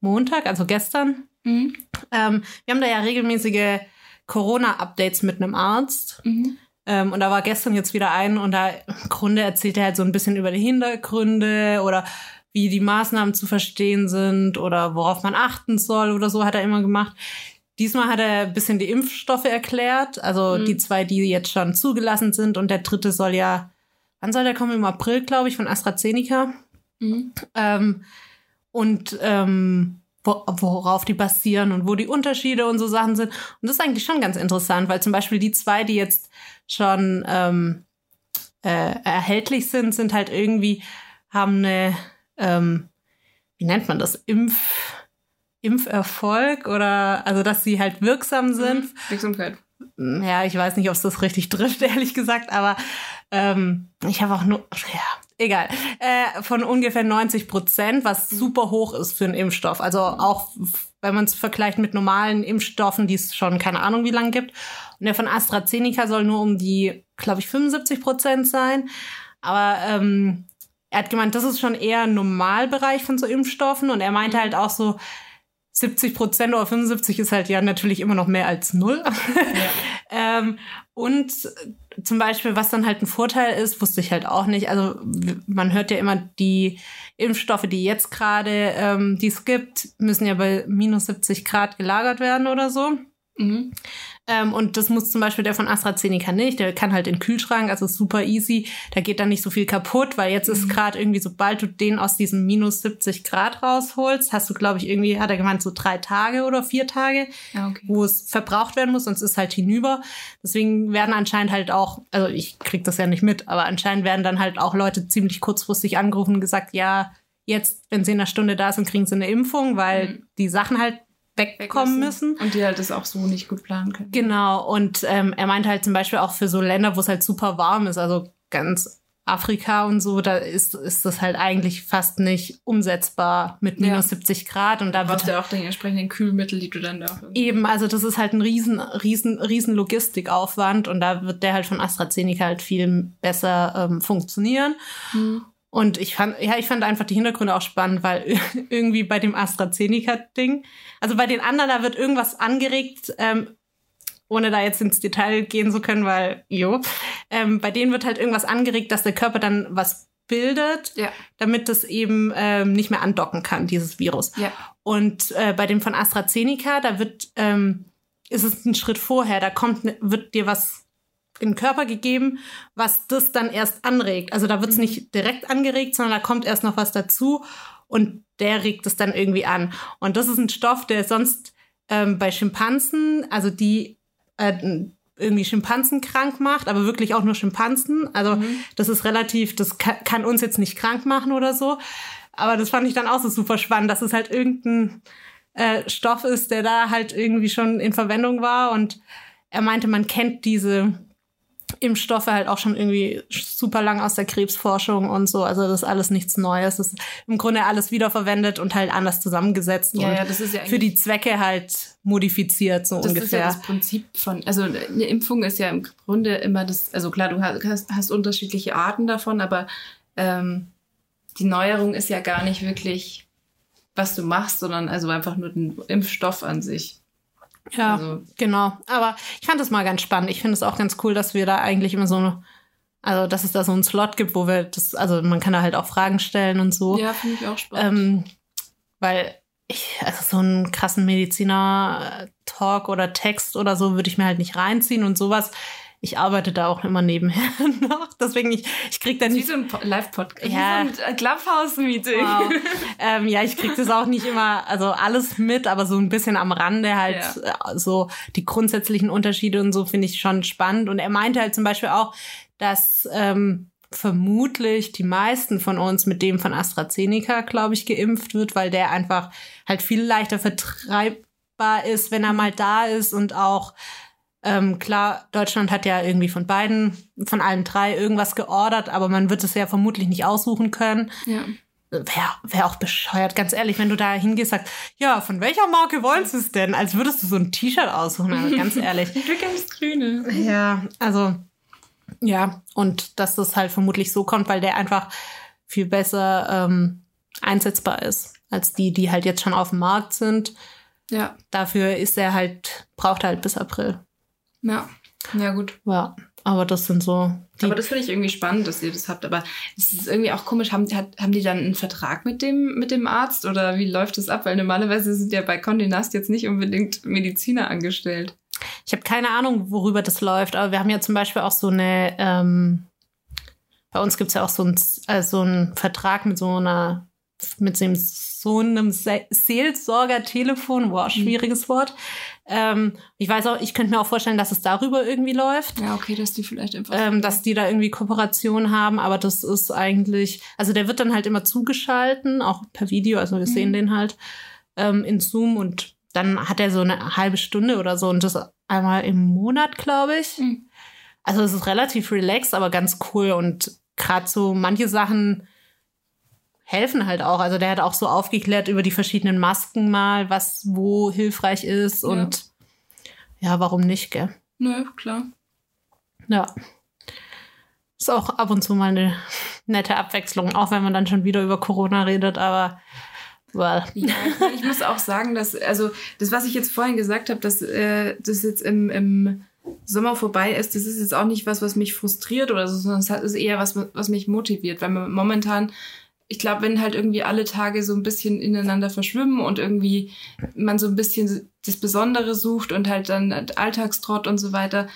Montag, also gestern, mhm. ähm, wir haben da ja regelmäßige Corona-Updates mit einem Arzt. Mhm. Ähm, und da war gestern jetzt wieder ein und da im Grunde erzählt er halt so ein bisschen über die Hintergründe oder wie die Maßnahmen zu verstehen sind oder worauf man achten soll oder so hat er immer gemacht. Diesmal hat er ein bisschen die Impfstoffe erklärt, also mhm. die zwei, die jetzt schon zugelassen sind und der dritte soll ja, wann soll der kommen? Im April, glaube ich, von AstraZeneca. Mhm. Ähm, und ähm, worauf die basieren und wo die Unterschiede und so Sachen sind. Und das ist eigentlich schon ganz interessant, weil zum Beispiel die zwei, die jetzt schon ähm, äh, erhältlich sind, sind halt irgendwie, haben eine, ähm, wie nennt man das, Impf, Impferfolg oder also dass sie halt wirksam sind. Mhm. Wirksamkeit. Ja, ich weiß nicht, ob es das richtig trifft, [laughs] ehrlich gesagt, aber ähm, ich habe auch nur, ja, egal, äh, von ungefähr 90 Prozent, was super hoch ist für einen Impfstoff. Also auch wenn man es vergleicht mit normalen Impfstoffen, die es schon keine Ahnung wie lange gibt. Und der von AstraZeneca soll nur um die, glaube ich, 75 Prozent sein. Aber ähm, er hat gemeint, das ist schon eher ein Normalbereich von so Impfstoffen. Und er meinte halt auch so, 70 Prozent oder 75 ist halt ja natürlich immer noch mehr als null. Ja. [laughs] ähm, und zum Beispiel, was dann halt ein Vorteil ist, wusste ich halt auch nicht. Also man hört ja immer, die Impfstoffe, die jetzt gerade, ähm, die es gibt, müssen ja bei minus 70 Grad gelagert werden oder so. Mhm. Ähm, und das muss zum Beispiel der von AstraZeneca nicht. Der kann halt in den Kühlschrank, also super easy. Da geht dann nicht so viel kaputt, weil jetzt mhm. ist gerade irgendwie, sobald du den aus diesem minus 70 Grad rausholst, hast du, glaube ich, irgendwie, hat er gemeint, so drei Tage oder vier Tage, ja, okay. wo es verbraucht werden muss, sonst ist halt hinüber. Deswegen werden anscheinend halt auch, also ich krieg das ja nicht mit, aber anscheinend werden dann halt auch Leute ziemlich kurzfristig angerufen und gesagt, ja, jetzt, wenn sie in einer Stunde da sind, kriegen sie eine Impfung, weil mhm. die Sachen halt wegkommen müssen. Und die halt das auch so nicht gut planen können. Genau. Und ähm, er meinte halt zum Beispiel auch für so Länder, wo es halt super warm ist, also ganz Afrika und so, da ist, ist das halt eigentlich fast nicht umsetzbar mit minus ja. 70 Grad. Und da wird ja auch den entsprechenden Kühlmittel, die du dann da Eben, also das ist halt ein riesen, riesen, riesen Logistikaufwand und da wird der halt von AstraZeneca halt viel besser ähm, funktionieren. Mhm. Und ich fand, ja, ich fand einfach die Hintergründe auch spannend, weil [laughs] irgendwie bei dem AstraZeneca-Ding, also bei den anderen, da wird irgendwas angeregt, ähm, ohne da jetzt ins Detail gehen zu können, weil, jo, ähm, bei denen wird halt irgendwas angeregt, dass der Körper dann was bildet, ja. damit das eben ähm, nicht mehr andocken kann, dieses Virus. Ja. Und äh, bei dem von AstraZeneca, da wird, ähm, ist es ein Schritt vorher, da kommt, wird dir was in den Körper gegeben, was das dann erst anregt. Also da wird es mhm. nicht direkt angeregt, sondern da kommt erst noch was dazu und der regt es dann irgendwie an. Und das ist ein Stoff, der sonst ähm, bei Schimpansen, also die äh, irgendwie Schimpansen krank macht, aber wirklich auch nur Schimpansen. Also mhm. das ist relativ, das kann, kann, uns jetzt nicht krank machen oder so. Aber das fand ich dann auch so super spannend, dass es halt irgendein äh, Stoff ist, der da halt irgendwie schon in Verwendung war. Und er meinte, man kennt diese Impfstoffe halt auch schon irgendwie super lang aus der Krebsforschung und so. Also das ist alles nichts Neues. Das ist im Grunde alles wiederverwendet und halt anders zusammengesetzt Ja, und ja, das ist ja für die Zwecke halt modifiziert, so Das ist ja ungefähr. das Prinzip von, also eine Impfung ist ja im Grunde immer das, also klar, du hast, hast unterschiedliche Arten davon, aber ähm, die Neuerung ist ja gar nicht wirklich, was du machst, sondern also einfach nur den Impfstoff an sich. Ja, Also- genau. Aber ich fand das mal ganz spannend. Ich finde es auch ganz cool, dass wir da eigentlich immer so eine, also dass es da so einen Slot gibt, wo wir das, also man kann da halt auch Fragen stellen und so. Ja, finde ich auch spannend. Ähm, weil ich, also so einen krassen Mediziner-Talk oder Text oder so würde ich mir halt nicht reinziehen und sowas. Ich arbeite da auch immer nebenher [laughs] noch. Deswegen, ich, ich krieg da Wie nicht so ein Po- Live-Podcast. Ja. Wie so ein Clubhouse-Meeting. Wow. [laughs] ähm, ja, ich krieg das auch nicht immer, also alles mit, aber so ein bisschen am Rande halt äh, so die grundsätzlichen Unterschiede und so finde ich schon spannend. Und er meinte halt zum Beispiel auch, dass ähm, vermutlich die meisten von uns mit dem von AstraZeneca, glaube ich, geimpft wird, weil der einfach halt viel leichter vertreibbar ist, wenn er mal da ist und auch ähm, klar, Deutschland hat ja irgendwie von beiden, von allen drei irgendwas geordert, aber man wird es ja vermutlich nicht aussuchen können. Ja. Wäre wär auch bescheuert, ganz ehrlich, wenn du da hingehst, sagst, ja, von welcher Marke wollen sie es denn? Als würdest du so ein T-Shirt aussuchen, also ganz [laughs] ehrlich. Gerne das Grüne. Ja, also, ja, und dass das halt vermutlich so kommt, weil der einfach viel besser ähm, einsetzbar ist als die, die halt jetzt schon auf dem Markt sind. Ja, Dafür ist er halt, braucht er halt bis April. Ja. Ja, gut. Ja, aber das sind so Aber das finde ich irgendwie spannend, dass ihr das habt. Aber es ist irgendwie auch komisch. Haben, hat, haben die dann einen Vertrag mit dem, mit dem Arzt oder wie läuft das ab? Weil normalerweise sind ja bei Condé Nast jetzt nicht unbedingt Mediziner angestellt. Ich habe keine Ahnung, worüber das läuft, aber wir haben ja zum Beispiel auch so eine, ähm, bei uns gibt's ja auch so einen äh, so einen Vertrag mit so einer, mit so einem, so einem Seelsorger-Telefon, wow, schwieriges Wort. Ähm, ich weiß auch, ich könnte mir auch vorstellen, dass es darüber irgendwie läuft. Ja, okay, dass die vielleicht einfach. Ähm, dass die da irgendwie Kooperation haben, aber das ist eigentlich, also der wird dann halt immer zugeschalten, auch per Video, also wir sehen den halt ähm, in Zoom und dann hat er so eine halbe Stunde oder so und das einmal im Monat, glaube ich. Mhm. Also es ist relativ relaxed, aber ganz cool und gerade so manche Sachen helfen halt auch. Also der hat auch so aufgeklärt über die verschiedenen Masken mal, was wo hilfreich ist Ja. und ja, warum nicht, gell? Nö, klar. Ja. Ist auch ab und zu mal eine nette Abwechslung, auch wenn man dann schon wieder über Corona redet, aber well. Ja, ich [laughs] muss auch sagen, dass, also das, was ich jetzt vorhin gesagt habe, dass äh, das jetzt im, im Sommer vorbei ist, das ist jetzt auch nicht was, was mich frustriert oder so, sondern es ist eher was, was mich motiviert, weil man momentan, ich glaube, wenn halt irgendwie alle Tage so ein bisschen ineinander verschwimmen und irgendwie man so ein bisschen das Besondere sucht und halt dann Alltagstrott und so weiter,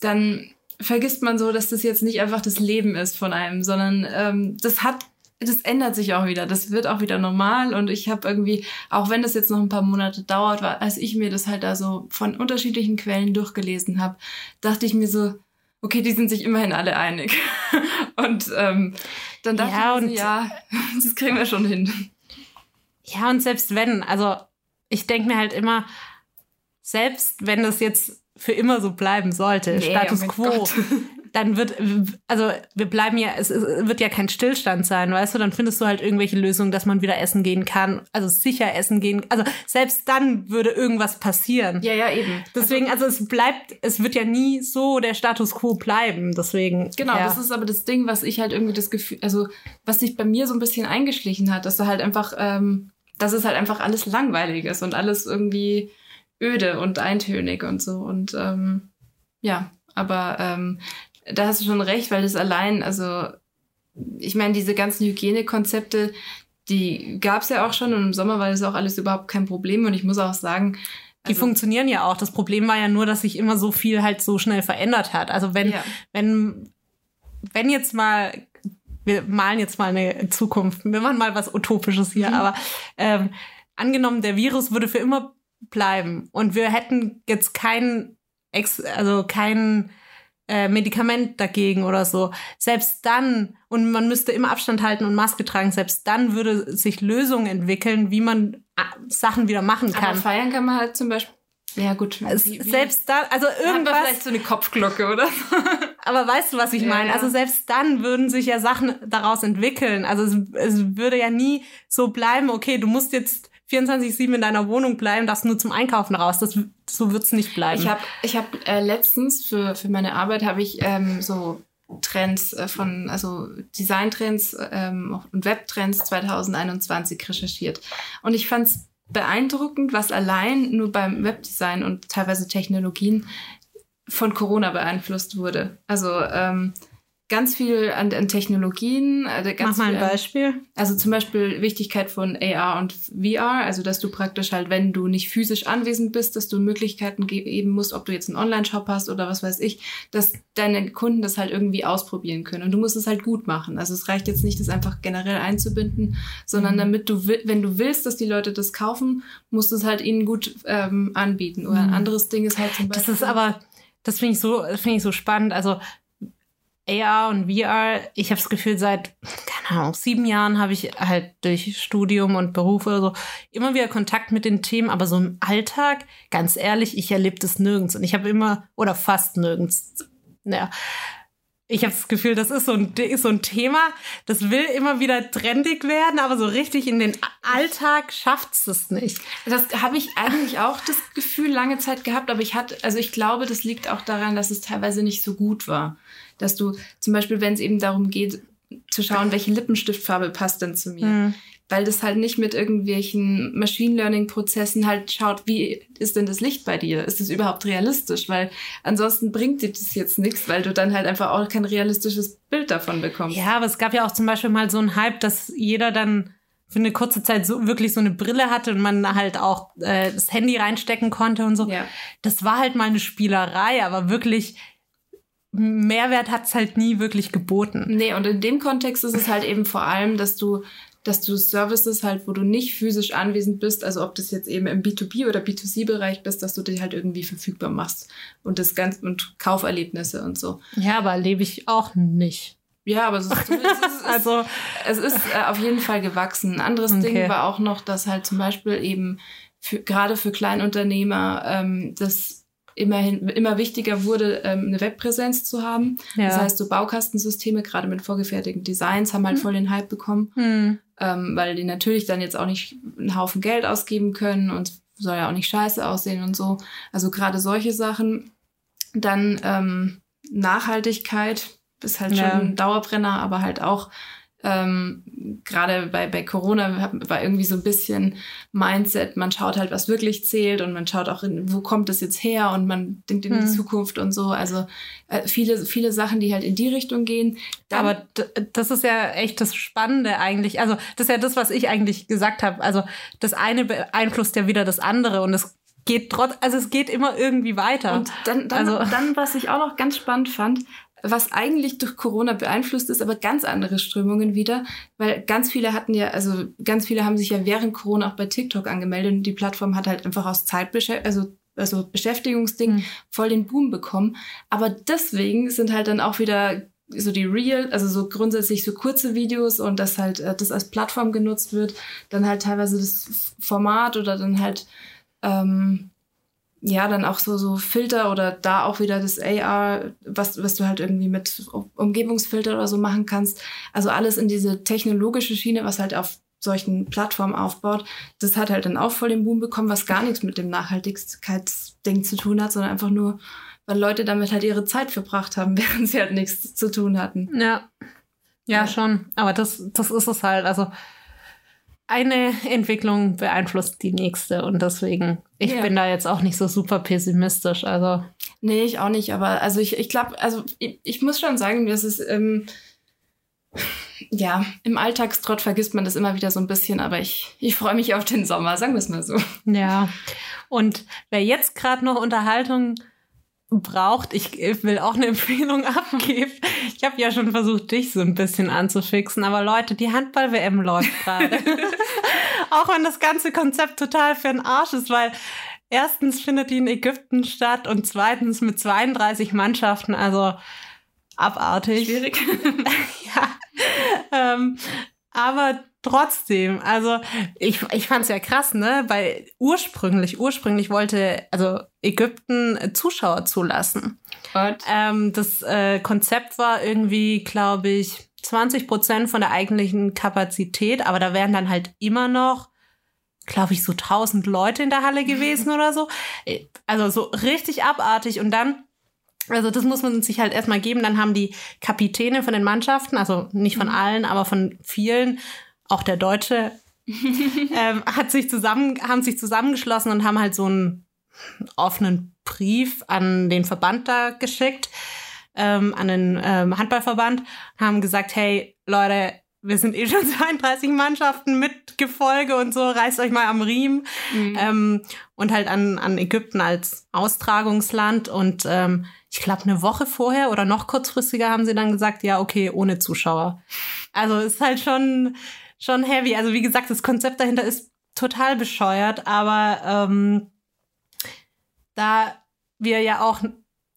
dann vergisst man so, dass das jetzt nicht einfach das Leben ist von einem, sondern ähm, das hat, das ändert sich auch wieder. Das wird auch wieder normal und ich habe irgendwie, auch wenn das jetzt noch ein paar Monate dauert, weil als ich mir das halt da so von unterschiedlichen Quellen durchgelesen habe, dachte ich mir so, okay, die sind sich immerhin alle einig. [laughs] und ähm, dann dachte Ja, ich ja, [laughs] das kriegen wir schon hin. Ja, und selbst wenn, also ich denke mir halt immer, selbst wenn das jetzt für immer so bleiben sollte, Nee, Status oh quo. [laughs] dann wird, also wir bleiben ja, es, es wird ja kein Stillstand sein, weißt du, dann findest du halt irgendwelche Lösungen, dass man wieder essen gehen kann, also sicher essen gehen, also selbst dann würde irgendwas passieren. Ja, ja, eben. Deswegen, also es bleibt, es wird ja nie so der Status quo bleiben. Deswegen. Genau, ja. das ist aber das Ding, was ich halt irgendwie das Gefühl, also was sich bei mir so ein bisschen eingeschlichen hat, dass da halt einfach, ähm, dass es halt einfach alles langweilig ist und alles irgendwie öde und eintönig und so. Und ähm, ja, aber ähm, da hast du schon recht, weil das allein, also ich meine, diese ganzen Hygienekonzepte, die gab es ja auch schon und im Sommer war das auch alles überhaupt kein Problem. Und ich muss auch sagen, Die also- funktionieren ja auch. Das Problem war ja nur, dass sich immer so viel halt so schnell verändert hat. Also wenn, Ja. wenn, wenn jetzt mal, wir malen jetzt mal eine Zukunft, wir machen mal was Utopisches hier, Mhm. aber ähm, angenommen, der Virus würde für immer bleiben und wir hätten jetzt kein, Ex also kein äh, Medikament dagegen oder so. Selbst dann, und man müsste immer Abstand halten und Maske tragen, selbst dann würde sich Lösungen entwickeln, wie man äh, Sachen wieder machen Aber kann. feiern kann man halt zum Beispiel Ja, gut. Wie- selbst dann, also irgendwas. vielleicht so eine Kopfglocke, oder? [laughs] Aber weißt du, was ich Ja, meine? ja. Also selbst dann würden sich ja Sachen daraus entwickeln. Also es, es würde ja nie so bleiben, okay, du musst jetzt 24-7 in deiner Wohnung bleiben, darfst nur zum Einkaufen raus. Das, so wird's nicht bleiben. Ich habe ich hab, äh, letztens für, für meine Arbeit habe ich ähm, so Trends äh, von, also Designtrends ähm, und Webtrends 2021 recherchiert. Und ich fand es beeindruckend, was allein nur beim Webdesign und teilweise Technologien von Corona beeinflusst wurde. Also ähm, ganz viel an, an Technologien. Äh, Mach mal ein an- Beispiel. also zum Beispiel Wichtigkeit von AR und VR, also dass du praktisch halt, wenn du nicht physisch anwesend bist, dass du Möglichkeiten geben musst, ob du jetzt einen Online-Shop hast oder was weiß ich, dass deine Kunden das halt irgendwie ausprobieren können. Und du musst es halt gut machen. Also es reicht jetzt nicht, das einfach generell einzubinden, sondern Mhm. damit du, wenn du willst, dass die Leute das kaufen, musst du es halt ihnen gut ähm, anbieten. Oder ein Mhm. anderes Ding ist halt zum Das Beispiel. ist aber, das finde ich so, das finde ich so spannend. Also AR und VR, ich habe das Gefühl, seit, keine Ahnung, sieben Jahren habe ich halt durch Studium und Beruf oder so immer wieder Kontakt mit den Themen, aber so im Alltag, ganz ehrlich, ich erlebe das nirgends. Und ich habe immer, oder fast nirgends, ja. Ich habe das Gefühl, das ist so, ein, ist so ein Thema, das will immer wieder trendig werden, aber so richtig in den Alltag schafft es nicht. Das habe ich eigentlich auch das Gefühl lange Zeit gehabt, aber ich hatte, also ich glaube, das liegt auch daran, dass es teilweise nicht so gut war. Dass du zum Beispiel, wenn es eben darum geht, zu schauen, welche Lippenstiftfarbe passt denn zu mir. Hm. Weil das halt nicht mit irgendwelchen Machine Learning Prozessen halt schaut, wie ist denn das Licht bei dir? Ist es überhaupt realistisch? Weil ansonsten bringt dir das jetzt nichts, weil du dann halt einfach auch kein realistisches Bild davon bekommst. Ja, aber es gab ja auch zum Beispiel mal so einen Hype, dass jeder dann für eine kurze Zeit so wirklich so eine Brille hatte und man halt auch äh, das Handy reinstecken konnte und so. Ja. Das war halt mal eine Spielerei, aber wirklich Mehrwert hat es halt nie wirklich geboten. Nee, und in dem Kontext ist es halt eben vor allem, dass du, dass du Services halt, wo du nicht physisch anwesend bist, also ob das jetzt eben im B2B oder B2C-Bereich bist, dass du die halt irgendwie verfügbar machst und das ganze und Kauferlebnisse und so. Ja, aber erlebe ich auch nicht. Ja, aber es ist, [laughs] es ist, Also, es ist äh, auf jeden Fall gewachsen. Ein anderes Okay. Ding war auch noch, dass halt zum Beispiel eben für, gerade für Kleinunternehmer ähm, das immerhin immer wichtiger wurde, ähm, eine Webpräsenz zu haben. ja. Das heißt, so Baukastensysteme, gerade mit vorgefertigten Designs, haben halt voll den Hype bekommen, hm. ähm, weil die natürlich dann jetzt auch nicht einen Haufen Geld ausgeben können und soll ja auch nicht scheiße aussehen und so. Also gerade solche Sachen. Dann ähm, Nachhaltigkeit ist halt schon Ja. ein Dauerbrenner, aber halt auch ähm, gerade bei, bei Corona war irgendwie so ein bisschen Mindset, man schaut halt, was wirklich zählt und man schaut auch, in, wo kommt das jetzt her und man denkt in die Hm. Zukunft und so. Also äh, viele, viele Sachen, die halt in die Richtung gehen. Dann, Aber das ist ja echt das Spannende eigentlich. Also, das ist ja das, was ich eigentlich gesagt habe. Also, das eine beeinflusst ja wieder das andere und es geht trotz, also es geht immer irgendwie weiter. Und dann, dann, Also- dann, was ich auch noch ganz spannend fand, was eigentlich durch Corona beeinflusst ist, aber ganz andere Strömungen wieder, weil ganz viele hatten ja, also ganz viele haben sich ja während Corona auch bei TikTok angemeldet und die Plattform hat halt einfach aus Zeitbeschäftigung, also also Beschäftigungsding Hm. voll den Boom bekommen. Aber deswegen sind halt dann auch wieder so die Real, also so grundsätzlich so kurze Videos und dass halt äh, das als Plattform genutzt wird, dann halt teilweise das Format oder dann halt ähm, ja, dann auch so, so Filter oder da auch wieder das AR, was, was du halt irgendwie mit Umgebungsfilter oder so machen kannst. Also alles in diese technologische Schiene, was halt auf solchen Plattformen aufbaut, das hat halt dann auch voll den Boom bekommen, was gar nichts mit dem Nachhaltigkeitsding zu tun hat, sondern einfach nur, weil Leute damit halt ihre Zeit verbracht haben, [laughs] während sie halt nichts zu tun hatten. Ja. Ja, Ja. schon. Aber das, das ist es halt. Also eine Entwicklung beeinflusst die nächste und deswegen, ich Ja. bin da jetzt auch nicht so super pessimistisch. Also, Nee, ich auch nicht, aber also ich, ich glaube, also ich, ich muss schon sagen, das ist, ähm, ja, im Alltagstrott vergisst man das immer wieder so ein bisschen, aber ich, ich freue mich auf den Sommer, sagen wir es mal so. ja. Und wer jetzt gerade noch Unterhaltung braucht, ich will auch eine Empfehlung [laughs] abgeben. Ich habe ja schon versucht, dich so ein bisschen anzufixen, aber Leute, die Handball-WM läuft gerade. [laughs] auch wenn das ganze Konzept total für den Arsch ist, weil erstens findet die in Ägypten statt und zweitens mit 32 Mannschaften, also abartig. Schwierig. [laughs] ja. Ähm, aber trotzdem, also ich, ich fand es ja krass, ne? Weil ursprünglich, ursprünglich wollte also Ägypten Zuschauer zulassen. Und? Ähm, das äh, Konzept war irgendwie, glaube ich, 20 Prozent von der eigentlichen Kapazität, aber da wären dann halt immer noch, glaube ich, so 1000 Leute in der Halle [laughs] gewesen oder so. Also so richtig abartig und dann also das muss man sich halt erstmal geben. Dann haben die Kapitäne von den Mannschaften, also nicht von allen, aber von vielen, auch der Deutsche, [laughs] ähm, hat sich zusammen, haben sich zusammengeschlossen und haben halt so einen offenen Brief an den Verband da geschickt, ähm, an den ähm, Handballverband, haben gesagt, hey Leute, wir sind eh schon [laughs] 32 Mannschaften mit Gefolge und so, reißt euch mal am Riemen. Ähm, und halt an, an Ägypten als Austragungsland. Und ähm, ich glaube, eine Woche vorher oder noch kurzfristiger haben sie dann gesagt, ja, okay, ohne Zuschauer. Also ist halt schon, schon heavy. Also wie gesagt, das Konzept dahinter ist total bescheuert, aber ähm, da wir ja auch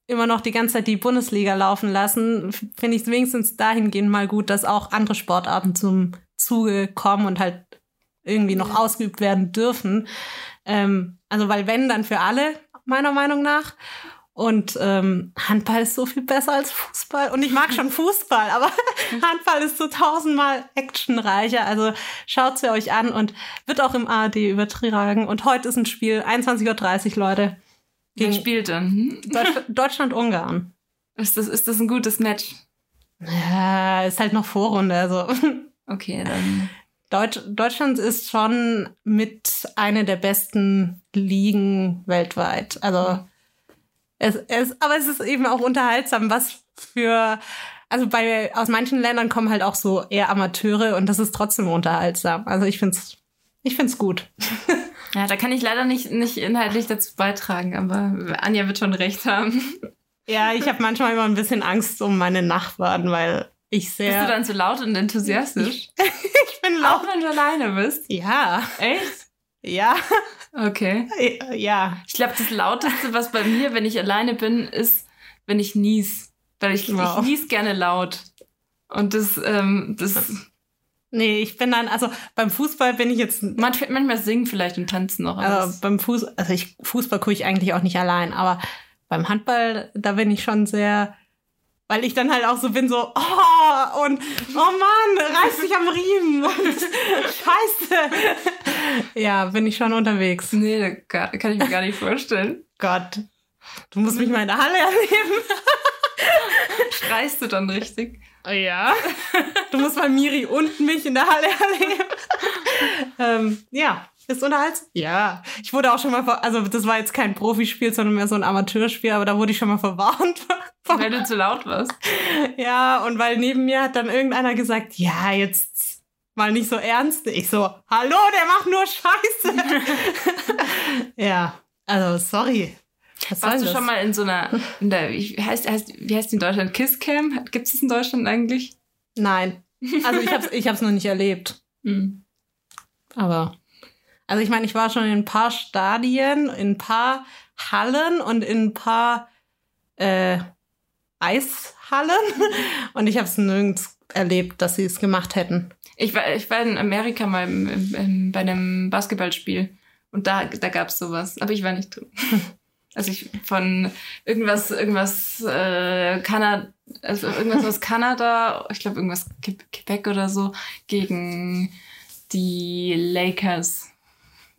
immer noch die ganze Zeit die Bundesliga laufen lassen, finde ich es wenigstens dahingehend mal gut, dass auch andere Sportarten zum Zuge kommen und halt irgendwie noch ausgeübt werden dürfen. Ähm, also weil wenn, dann für alle, meiner Meinung nach. Und ähm, Handball ist so viel besser als Fußball. Und ich mag schon Fußball, aber [laughs] Handball ist so tausendmal actionreicher. Also schaut sie euch an und wird auch im ARD übertragen. Und heute ist ein Spiel, 21.30 Uhr, Leute. Wer spielt dann? Hm? Deutsch Deutschland-Ungarn. Ist das, ist das ein gutes Match? Ja, ist halt noch Vorrunde. Also [laughs] Okay, dann. Deutsch, Deutschland ist schon mit einer der besten Ligen weltweit. Also es, es, aber es ist eben auch unterhaltsam, was für also bei aus manchen Ländern kommen halt auch so eher Amateure und das ist trotzdem unterhaltsam. Also ich find's ich find's gut. [laughs] Ja, da kann ich leider nicht, nicht inhaltlich dazu beitragen, aber Anja wird schon recht haben. Ja, ich habe manchmal immer ein bisschen Angst um meine Nachbarn, weil ich Bist sehr du dann so laut und enthusiastisch? ich [laughs] bin laut. Auch wenn du alleine bist? Ja, Echt? Ja, Okay. ja. Ich glaube, das Lauteste, was bei mir, wenn ich alleine bin, ist, wenn ich nies. Weil ich, Wow. ich nies gerne laut. Und das, ähm, das Nee, ich bin dann, also beim Fußball bin ich jetzt manchmal, manchmal singen vielleicht und tanzen noch. aber Also beim Fuß, also ich Fußball gucke ich eigentlich auch nicht allein, aber beim Handball, da bin ich schon sehr, weil ich dann halt auch so bin, so, oh, und oh Mann, reiß dich am Riemen und [laughs] Scheiße. Ja, bin ich schon unterwegs. nee, da kann, ich mir gar nicht vorstellen. [laughs] Gott. Du musst mich mal in der Halle erleben. [laughs] Schreist du dann richtig? Ja. Du musst mal Miri und mich in der Halle erleben. [laughs] ähm, ja. Ist unterhaltsam? Ja. Ich wurde auch schon mal, ver also das war jetzt kein Profispiel, sondern mehr so ein Amateurspiel, aber da wurde ich schon mal verwarnt. Weil du zu laut warst. Ja, und weil neben mir hat dann irgendeiner gesagt, ja, jetzt mal nicht so ernst. Ich so, hallo, der macht nur Scheiße. [laughs] ja, also sorry. Was Warst du das? schon mal in so einer, in der, wie heißt, heißt, wie heißt die in Deutschland? Kisscam? Gibt es das in Deutschland eigentlich? Nein. Also ich hab's, ich hab's noch nicht erlebt. Hm. Aber. Also ich meine, ich war schon in ein paar Stadien, in ein paar Hallen und in ein paar äh, Eishallen. [laughs] Und ich habe es nirgends erlebt, dass sie es gemacht hätten. Ich war, ich war in Amerika mal im, im, im, bei einem Basketballspiel und da, da gab es sowas, aber ich war nicht drin. [laughs] Also ich von irgendwas, irgendwas, äh, Kanada, also irgendwas aus Kanada, ich glaube irgendwas Que- Quebec oder so, gegen die Lakers.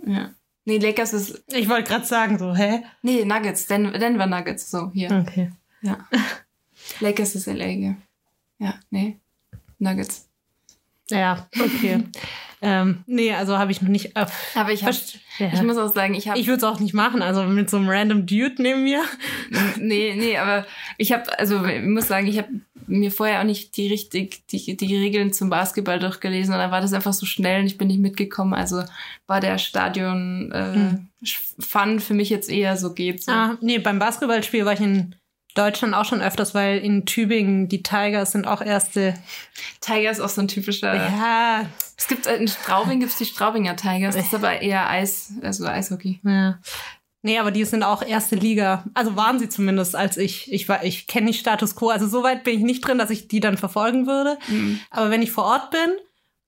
Ja. Nee, Lakers ist. Ich wollte gerade sagen, so, hä? Nee, Nuggets, Den, Denver Nuggets, so hier. Okay. Ja. [laughs] Lakers ist LA, ja. Ja, nee. Nuggets. Ja, okay. [laughs] ähm, nee, also habe ich noch nicht. Äh, Aber ich hab, ja. ich muss auch sagen, ich habe Ich würde es auch nicht machen, also mit so einem random Dude neben mir. [laughs] Nee, nee, aber ich habe, also ich muss sagen, ich habe mir vorher auch nicht die richtig, die, die Regeln zum Basketball durchgelesen und dann war das einfach so schnell und ich bin nicht mitgekommen. Also war der Stadion äh, Hm. Fun für mich jetzt eher so geht. So. Ah, nee, beim Basketballspiel war ich in Deutschland auch schon öfters, weil in Tübingen die Tigers sind auch erste. Tiger ist auch so ein typischer. Ja, Es gibt äh, in Straubing gibt's die Straubinger Tigers, das ist aber eher Eis, also Eishockey. ja. Nee, aber die sind auch erste Liga. Also waren sie zumindest, als ich. Ich war, ich kenne nicht Status quo. Also so weit bin ich nicht drin, dass ich die dann verfolgen würde. Mhm. Aber wenn ich vor Ort bin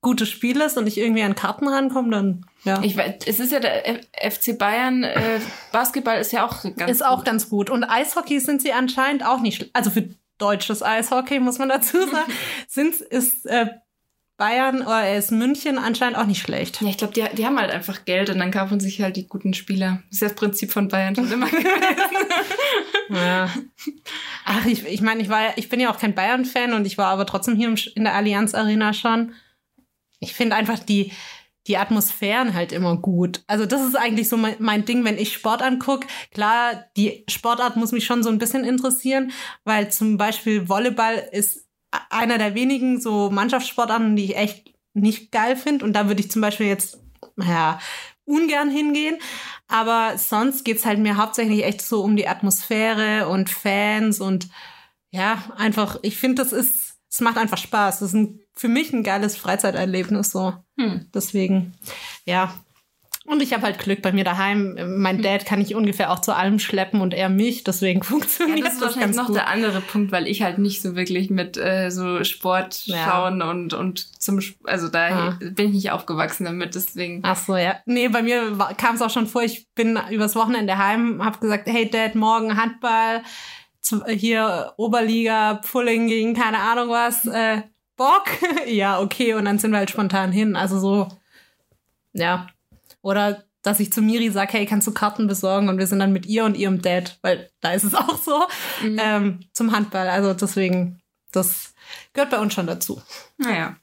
gutes Spiel ist und ich irgendwie an Karten rankomme, dann ja. Ich weiß, es ist ja der FC Bayern, äh, Basketball ist ja auch ganz ist auch gut. ganz gut. Und Eishockey sind sie anscheinend auch nicht. Also für deutsches Eishockey muss man dazu [laughs] sagen, sind ist äh, Bayern oder ist München anscheinend auch nicht schlecht. Ja, ich glaube, die, die haben halt einfach Geld und dann kaufen sich halt die guten Spieler. Das ist ja das Prinzip von Bayern schon immer [laughs] gewesen. Ja. Ach, ich, ich meine, ich war ja, ich bin ja auch kein Bayern-Fan und ich war aber trotzdem hier im, in der Allianz Arena schon. Ich finde einfach die, die Atmosphären halt immer gut. Also das ist eigentlich so mein, mein Ding, wenn ich Sport angucke. Klar, die Sportart muss mich schon so ein bisschen interessieren, weil zum Beispiel Volleyball ist einer der wenigen so Mannschaftssportarten, die ich echt nicht geil finde. Und da würde ich zum Beispiel jetzt, ja, ungern hingehen. Aber sonst geht's halt mir hauptsächlich echt so um die Atmosphäre und Fans und ja, einfach, ich finde, das ist, es macht einfach Spaß. Das ist ein, für mich ein geiles Freizeiterlebnis so. Hm. Deswegen, ja. Und ich habe halt Glück bei mir daheim. Mein Dad kann ich ungefähr auch zu allem schleppen und er mich. Deswegen [laughs] Ja, funktioniert das ist das wahrscheinlich ganz noch gut. der andere Punkt, weil ich halt nicht so wirklich mit äh, so Sport Ja. schauen und, und zum, also da Ah. bin ich nicht aufgewachsen damit, deswegen. Ach so, ja. Nee, bei mir kam es auch schon vor, ich bin übers Wochenende heim, habe gesagt, hey Dad, morgen Handball, hier Oberliga, Pulling gegen keine Ahnung was, äh, Bock? [laughs] ja, okay, und dann sind wir halt spontan hin. Also so, ja. Oder dass ich zu Miri sage, hey, kannst du Karten besorgen? Und wir sind dann mit ihr und ihrem Dad, weil da ist es [laughs] auch so, Mhm. ähm, zum Handball. Also deswegen, das gehört bei uns schon dazu. Naja.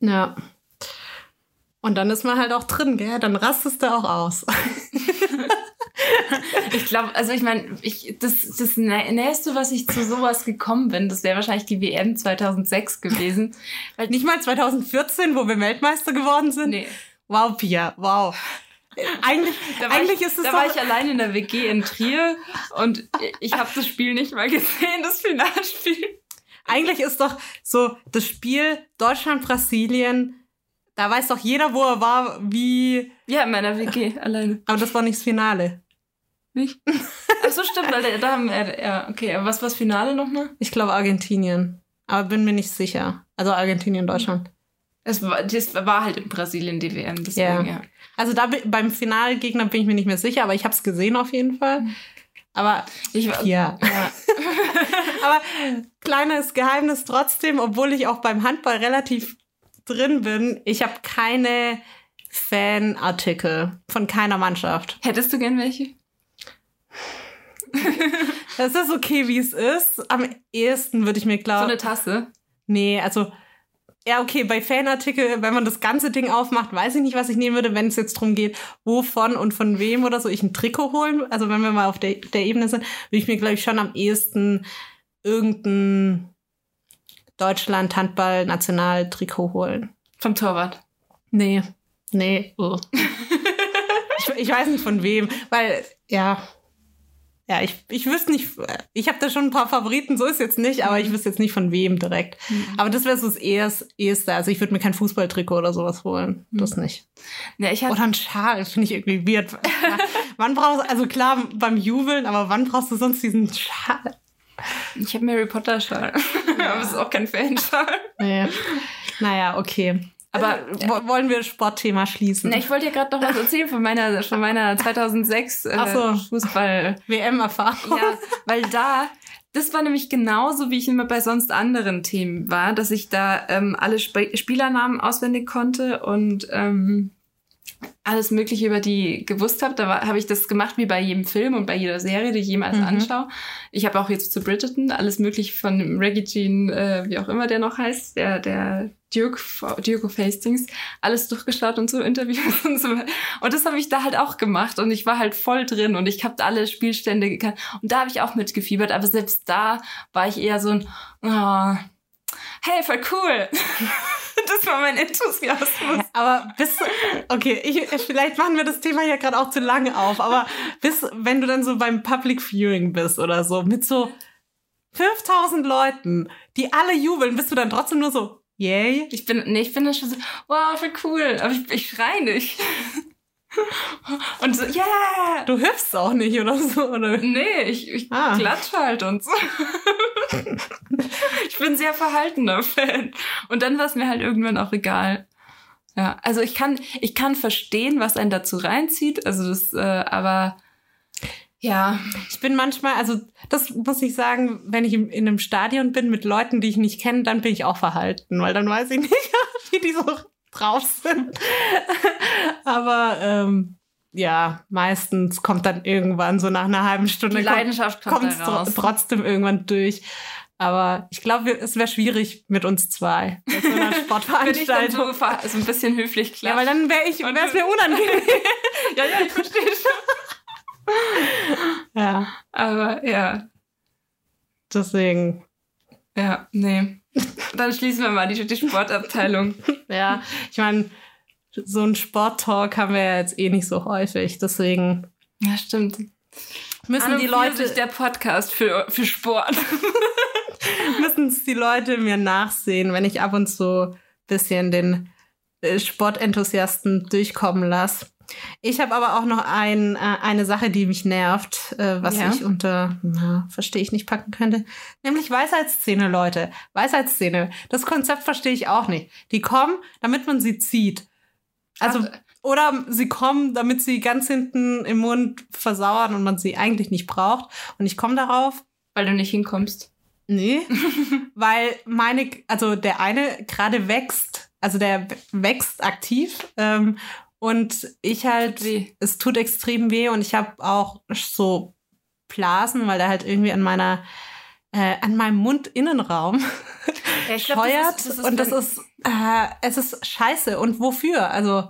Ja. Und dann ist man halt auch drin, gell? Dann rastest du auch aus. [laughs] [laughs] Ich glaube, also ich meine, ich, das, das Nä- Nächste, was ich zu sowas gekommen bin, das wäre wahrscheinlich die WM 2006 gewesen. Weil, Nicht mal 2014, wo wir Weltmeister geworden sind. nee, Wow, Pia, wow. Eigentlich, [laughs] eigentlich ich, ist es da war ich allein in der WG in Trier und ich habe das Spiel nicht mal [laughs] gesehen, das Finalspiel. eigentlich ist doch so das Spiel Deutschland-Brasilien, da weiß doch jeder, wo er war, wie, Ja, in meiner WG alleine. aber das war nicht das Finale. Nicht? Ach so, stimmt, weil da, haben wir, ja, okay, aber was war das Finale nochmal? Ich glaube Argentinien, aber bin mir nicht sicher. Also Argentinien, Deutschland. Es war, das war halt in Brasilien die WM, deswegen, Ja. ja. Also da beim Finalgegner bin ich mir nicht mehr sicher, aber ich habe es gesehen auf jeden Fall. Aber Ich war, ja. ja. [laughs] Aber kleines Geheimnis trotzdem, obwohl ich auch beim Handball relativ drin bin, ich habe keine Fanartikel von keiner Mannschaft. Hättest du gern welche? [laughs] Das ist okay, wie es ist. Am ehesten würde ich mir So glauben. eine Tasse? nee, also ja, okay, bei Fanartikel, wenn man das ganze Ding aufmacht, weiß ich nicht, was ich nehmen würde, wenn es jetzt darum geht, wovon und von wem oder so ich ein Trikot holen. Also wenn wir mal auf der, der Ebene sind, würde ich mir, glaube ich, schon am ehesten irgendein Deutschland-Handball-Nationaltrikot holen. Vom Torwart. Nee. Nee. Oh. [laughs] ich, ich weiß nicht von wem, weil, ja. Ja, ich, ich wüsste nicht, ich habe da schon ein paar Favoriten, so ist jetzt nicht, aber ich wüsste jetzt nicht von wem direkt. Aber das wäre so das eheste. Also ich würde mir kein Fußballtrikot oder sowas holen. Das nicht. Ja, ich Oder ein Schal, finde ich irgendwie weird. [laughs] [laughs] wann brauchst du, also klar, beim Jubeln, aber wann brauchst du sonst diesen Schal? ich habe Harry Potter Schal. [laughs] aber es ist auch kein Fanschal. Nee. Naja, okay. Aber- äh, wo- wollen wir Sportthema schließen? Ne, ich wollte dir gerade noch was erzählen von meiner, von meiner 2006 äh, so. Fußball. WM-Erfahrung. Ja, weil da, das war nämlich genauso, wie ich immer bei sonst anderen Themen war, dass ich da ähm, alle Sp Spielernamen auswendig konnte und ähm, alles Mögliche über die gewusst habe. Da habe ich das gemacht wie bei jedem Film und bei jeder Serie, die ich jemals Mhm. anschaue. Ich habe auch jetzt zu Bridgerton alles Mögliche von Reggie Jean, äh, wie auch immer der noch heißt, der, der Duke, Duke of Hastings, alles durchgeschaut und so Interviews [laughs] und so. Und das habe ich da halt auch gemacht und ich war halt voll drin und ich habe alle Spielstände gekannt. Und da habe ich auch mitgefiebert, aber selbst da war ich eher so ein, oh, hey, voll cool. [laughs] [laughs] das war mein Enthusiasmus. Aber bis, okay, ich, vielleicht machen wir das Thema ja gerade auch zu lange auf, aber bis, wenn du dann so beim Public Viewing bist oder so, mit so 5000 Leuten, die alle jubeln, bist du dann trotzdem nur so, yay? Ich bin, nee, ich bin dann schon so, wow, voll cool. Aber ich, ich schrei nicht. Und so, yeah! Du hüpfst auch nicht oder so, oder? Nee, ich, ich Ah. klatsch halt und so. ich bin sehr verhaltener Fan. Und dann war es mir halt irgendwann auch egal. Ja, also ich kann, ich kann verstehen, was einen dazu reinzieht. Also das, äh, aber ja. Ich bin manchmal, also das muss ich sagen, wenn ich in einem Stadion bin mit Leuten, die ich nicht kenne, dann bin ich auch verhalten, weil dann weiß ich nicht, [laughs] wie die so drauf sind. [laughs] aber ähm, ja, meistens kommt dann irgendwann so nach einer halben Stunde Die Leidenschaft kommt, kommt raus. trotzdem irgendwann durch. Aber ich glaube, es wäre schwierig mit uns zwei bei so einer [laughs] Wenn ich dann Sportveranstaltung. so, so ein bisschen höflich ja, klar. weil dann wäre ich, Und wäre es mir unangenehm. [laughs] ja, ja, ich verstehe schon. ja, Aber ja, deswegen. ja, nee. Dann schließen wir mal die, die Sportabteilung. Ja, ich meine, so ein Sporttalk haben wir ja jetzt eh nicht so häufig. Deswegen Ja, stimmt. müssen An die Leute, der Podcast für, für Sport. [laughs] müssen es die Leute mir nachsehen, wenn ich ab und zu ein bisschen den äh, Sportenthusiasten durchkommen lasse. Ich habe aber auch noch ein, äh, eine Sache, die mich nervt, äh, was Ja. ich unter, na, verstehe ich nicht packen könnte. Nämlich Weisheitszähne, Leute. Weisheitszähne. Das Konzept verstehe ich auch nicht. Die kommen, damit man sie zieht. Also, Ach. oder sie kommen, damit sie ganz hinten im Mund versauern und man sie eigentlich nicht braucht. Und ich komme darauf, Weil du nicht hinkommst. Nee, [laughs] weil meine, also der eine gerade wächst, also der wächst aktiv ähm, und ich halt, es tut extrem weh und ich habe auch so Blasen, weil der halt irgendwie an meiner, äh, an meinem Mundinnenraum [laughs] Ja, glaub, scheuert das ist- das ist, und das ist, äh, es ist scheiße und wofür? Also,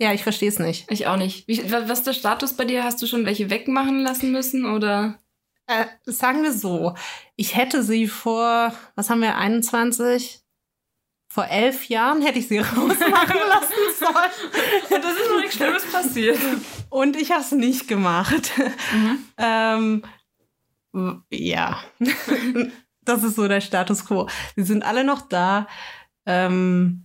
ja, ich verstehe es nicht. Ich auch nicht. Wie, wa- was ist der Status bei dir? Hast du schon welche wegmachen lassen müssen oder? Äh, sagen wir so, ich hätte sie vor, was haben wir, 21? Vor elf Jahren hätte ich sie [laughs] rausmachen lassen sollen. Das ist noch nichts Schlimmes passiert. Und ich habe es nicht gemacht. Mhm. ähm, ja, das ist so der Status quo. Sie sind alle noch da. Ähm,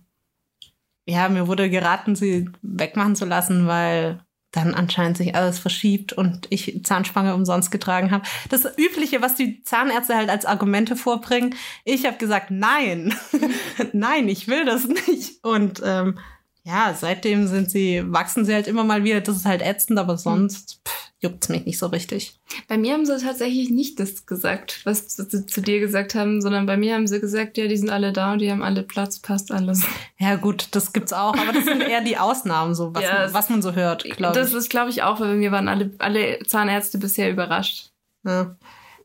ja, mir wurde geraten, sie wegmachen zu lassen, weil dann anscheinend sich alles verschiebt und ich Zahnspange umsonst getragen habe. Das Übliche, was die Zahnärzte halt als Argumente vorbringen. Ich habe gesagt, nein, [laughs] nein, ich will das nicht. Und ähm, ja, seitdem sind sie, wachsen sie halt immer mal wieder. Das ist halt ätzend, aber sonst pff, juckt's mich nicht so richtig. Bei mir haben sie tatsächlich nicht das gesagt, was sie zu, dir gesagt haben, sondern bei mir haben sie gesagt, ja, die sind alle da und die haben alle Platz, passt alles. Ja, gut, das gibt's auch, aber das sind eher die Ausnahmen, so was, [laughs] Ja, man, es- was man so hört, glaube Das ich. ist, glaube ich, auch, weil bei mir waren alle, alle Zahnärzte bisher überrascht. Ja.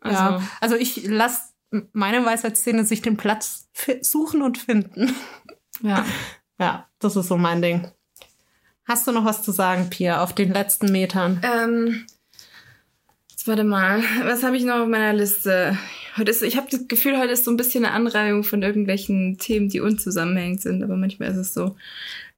Also, ja. also ich lasse meine Weisheitszähne sich den Platz suchen und finden. ja. [laughs] Ja, das ist so mein Ding. Hast du noch was zu sagen, Pia, auf den letzten Metern? Ähm, jetzt warte mal, was habe ich noch auf meiner Liste? Heute ist, ich habe das Gefühl, heute ist so ein bisschen eine Anreihung von irgendwelchen Themen, die unzusammenhängend sind, aber manchmal ist es so.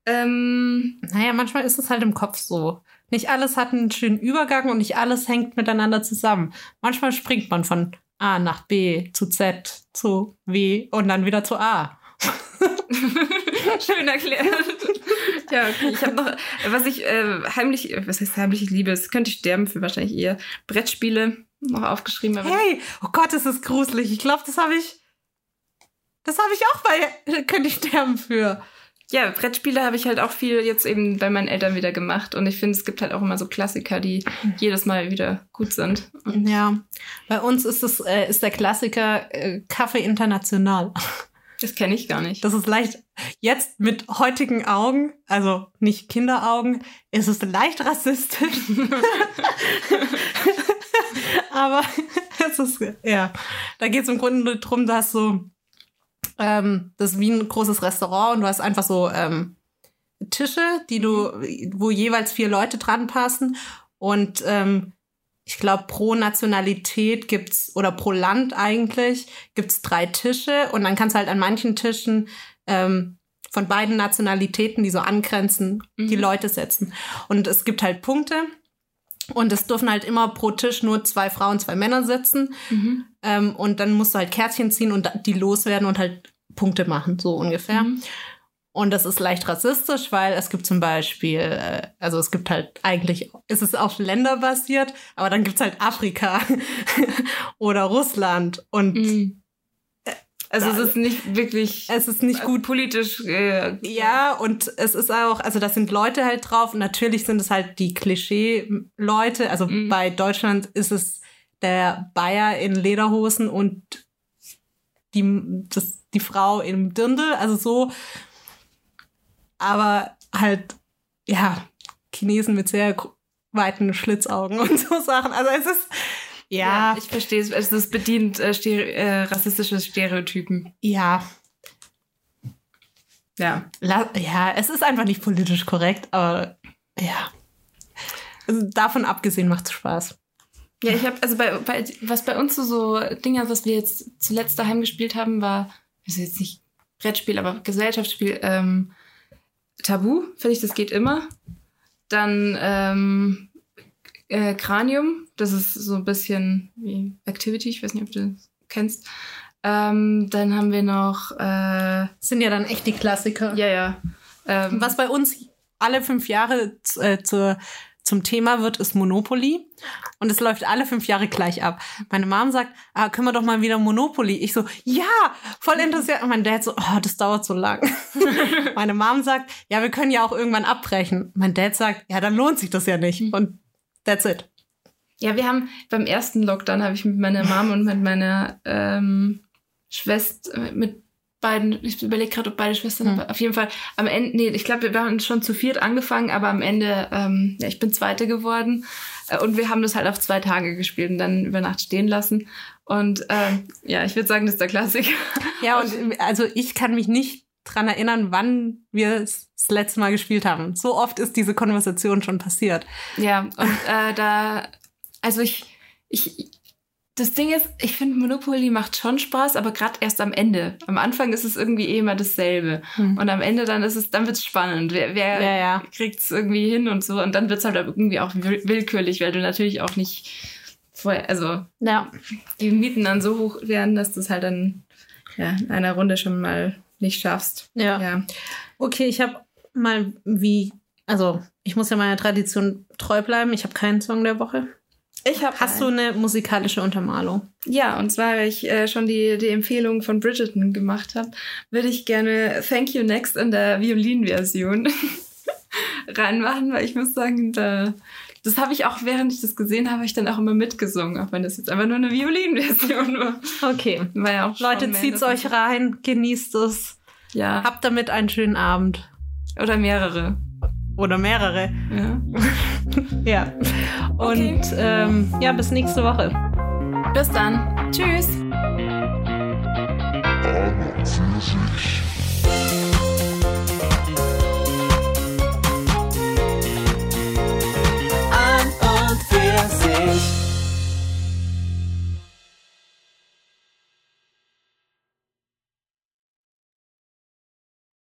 Ähm, Naja, manchmal ist es halt im Kopf so. Nicht alles hat einen schönen Übergang und nicht alles hängt miteinander zusammen. Manchmal springt man von A nach B zu Z zu W und dann wieder zu A. [laughs] schön erklärt. [laughs] ja, okay. Ich habe noch, was ich äh, heimlich, was heißt heimlich liebe, das könnte ich sterben für wahrscheinlich eher Brettspiele noch aufgeschrieben. Hey, oh Gott, das ist gruselig. Ich glaube, das habe ich. Das habe ich auch bei [laughs] Könnte ich sterben für. Ja, Brettspiele habe ich halt auch viel jetzt eben bei meinen Eltern wieder gemacht. Und ich finde, es gibt halt auch immer so Klassiker, die jedes Mal wieder gut sind. Und Ja, bei uns ist es äh, ist der Klassiker äh, Kaffee International. Das kenne ich gar nicht. Das ist leicht. Jetzt mit heutigen Augen, also nicht Kinderaugen, ist es leicht rassistisch. [laughs] Aber [laughs] es ist, ja, da geht es im Grunde darum, dass so, ähm, das ist wie ein großes Restaurant und du hast einfach so ähm, Tische, die du, wo jeweils vier Leute dran passen. Und ähm, ich glaube, pro Nationalität gibt's oder pro Land eigentlich gibt's drei Tische und dann kannst du halt an manchen Tischen ähm, von beiden Nationalitäten, die so angrenzen, die Mhm. Leute setzen. Und es gibt halt Punkte und es dürfen halt immer pro Tisch nur zwei Frauen, zwei Männer sitzen. Mhm. Ähm, und dann musst du halt Kärtchen ziehen und die loswerden und halt Punkte machen, so ungefähr. Mhm. Und das ist leicht rassistisch, weil es gibt zum Beispiel, äh, also es gibt halt eigentlich, ist es auf Länder basiert, aber dann gibt's halt Afrika [laughs] oder Russland und Mhm. Also es ist nicht wirklich es ist nicht gut politisch. Äh, Ja, und es ist auch, also das sind Leute halt drauf. Natürlich sind es halt die Klischee-Leute. Also Mhm. bei Deutschland ist es der Bayer in Lederhosen und die, das, die Frau im Dirndl, also so. Aber halt, ja, Chinesen mit sehr weiten Schlitzaugen [laughs] und so Sachen. Also es ist, ja, ich verstehe es. Es ist bedient äh, stere äh, rassistische Stereotypen. ja, Ja. La ja, es ist einfach nicht politisch korrekt, aber ja. Also davon abgesehen macht es Spaß. Ja, ich habe, also bei, bei, was bei uns so, so Dinger, was wir jetzt zuletzt daheim gespielt haben, war, also jetzt nicht Brettspiel, aber Gesellschaftsspiel, ähm, Tabu, finde ich, das geht immer. Dann ähm, äh, Cranium, das ist so ein bisschen wie Activity, ich weiß nicht, ob du das kennst. Ähm, dann haben wir noch, äh, Sind ja dann echt die Klassiker. ja, ja. Ähm, Was bei uns alle fünf Jahre äh, zur, zum Thema wird, ist Monopoly. Und es läuft alle fünf Jahre gleich ab. Meine Mom sagt, ah, können wir doch mal wieder Monopoly. Ich so, ja, voll interessiert. Und mein Dad so, oh, das dauert so lang. [laughs] Meine Mom sagt, ja, wir können ja auch irgendwann abbrechen. Mein Dad sagt, ja, dann lohnt sich das ja nicht. Und that's it. Ja, wir haben beim ersten Lockdown habe ich mit meiner Mom und mit meiner ähm, Schwester, mit beiden, ich überlege gerade, ob beide Schwestern, Hm. aber auf jeden Fall am Ende, nee, ich glaube, wir haben schon zu viert angefangen, aber am Ende, ähm, ja, ich bin Zweite geworden äh, und wir haben das halt auf zwei Tage gespielt und dann über Nacht stehen lassen. Und ähm, ja, ich würde sagen, das ist der Klassiker. [laughs] Ja, und also ich kann mich nicht dran erinnern, wann wir es das letzte Mal gespielt haben. So oft ist diese Konversation schon passiert. Ja, und äh, da, also ich, ich, das Ding ist, ich finde Monopoly macht schon Spaß, aber gerade erst am Ende. Am Anfang ist es irgendwie eh immer dasselbe. Hm. Und am Ende dann ist es, dann wird's spannend. Wer, wer Ja, ja. kriegt's irgendwie hin und so. Und dann wird's halt irgendwie auch will- willkürlich, weil du natürlich auch nicht vorher, also Ja. die Mieten dann so hoch werden, dass du es halt dann ja, in einer Runde schon mal nicht schaffst. Ja. Ja. Okay, ich habe mal wie, also ich muss ja meiner Tradition treu bleiben. Ich habe keinen Song der Woche. Ich hab Hast du eine musikalische Untermalung? Ja, und zwar, weil ich äh, schon die, die Empfehlung von Bridgerton gemacht habe, würde ich gerne Thank You Next in der Violinversion [laughs] reinmachen, weil ich muss sagen, da, das habe ich auch, während ich das gesehen habe, hab ich dann auch immer mitgesungen, auch wenn das jetzt einfach nur eine Violinversion war. Okay. war ja auch Leute, zieht's Mendes. euch rein, genießt es. Ja, Habt damit einen schönen Abend. oder mehrere. Oder mehrere. Ja. [laughs] Ja. Und Okay. ähm, ja, bis nächste Woche. Bis dann. Tschüss. Und. An und für sich.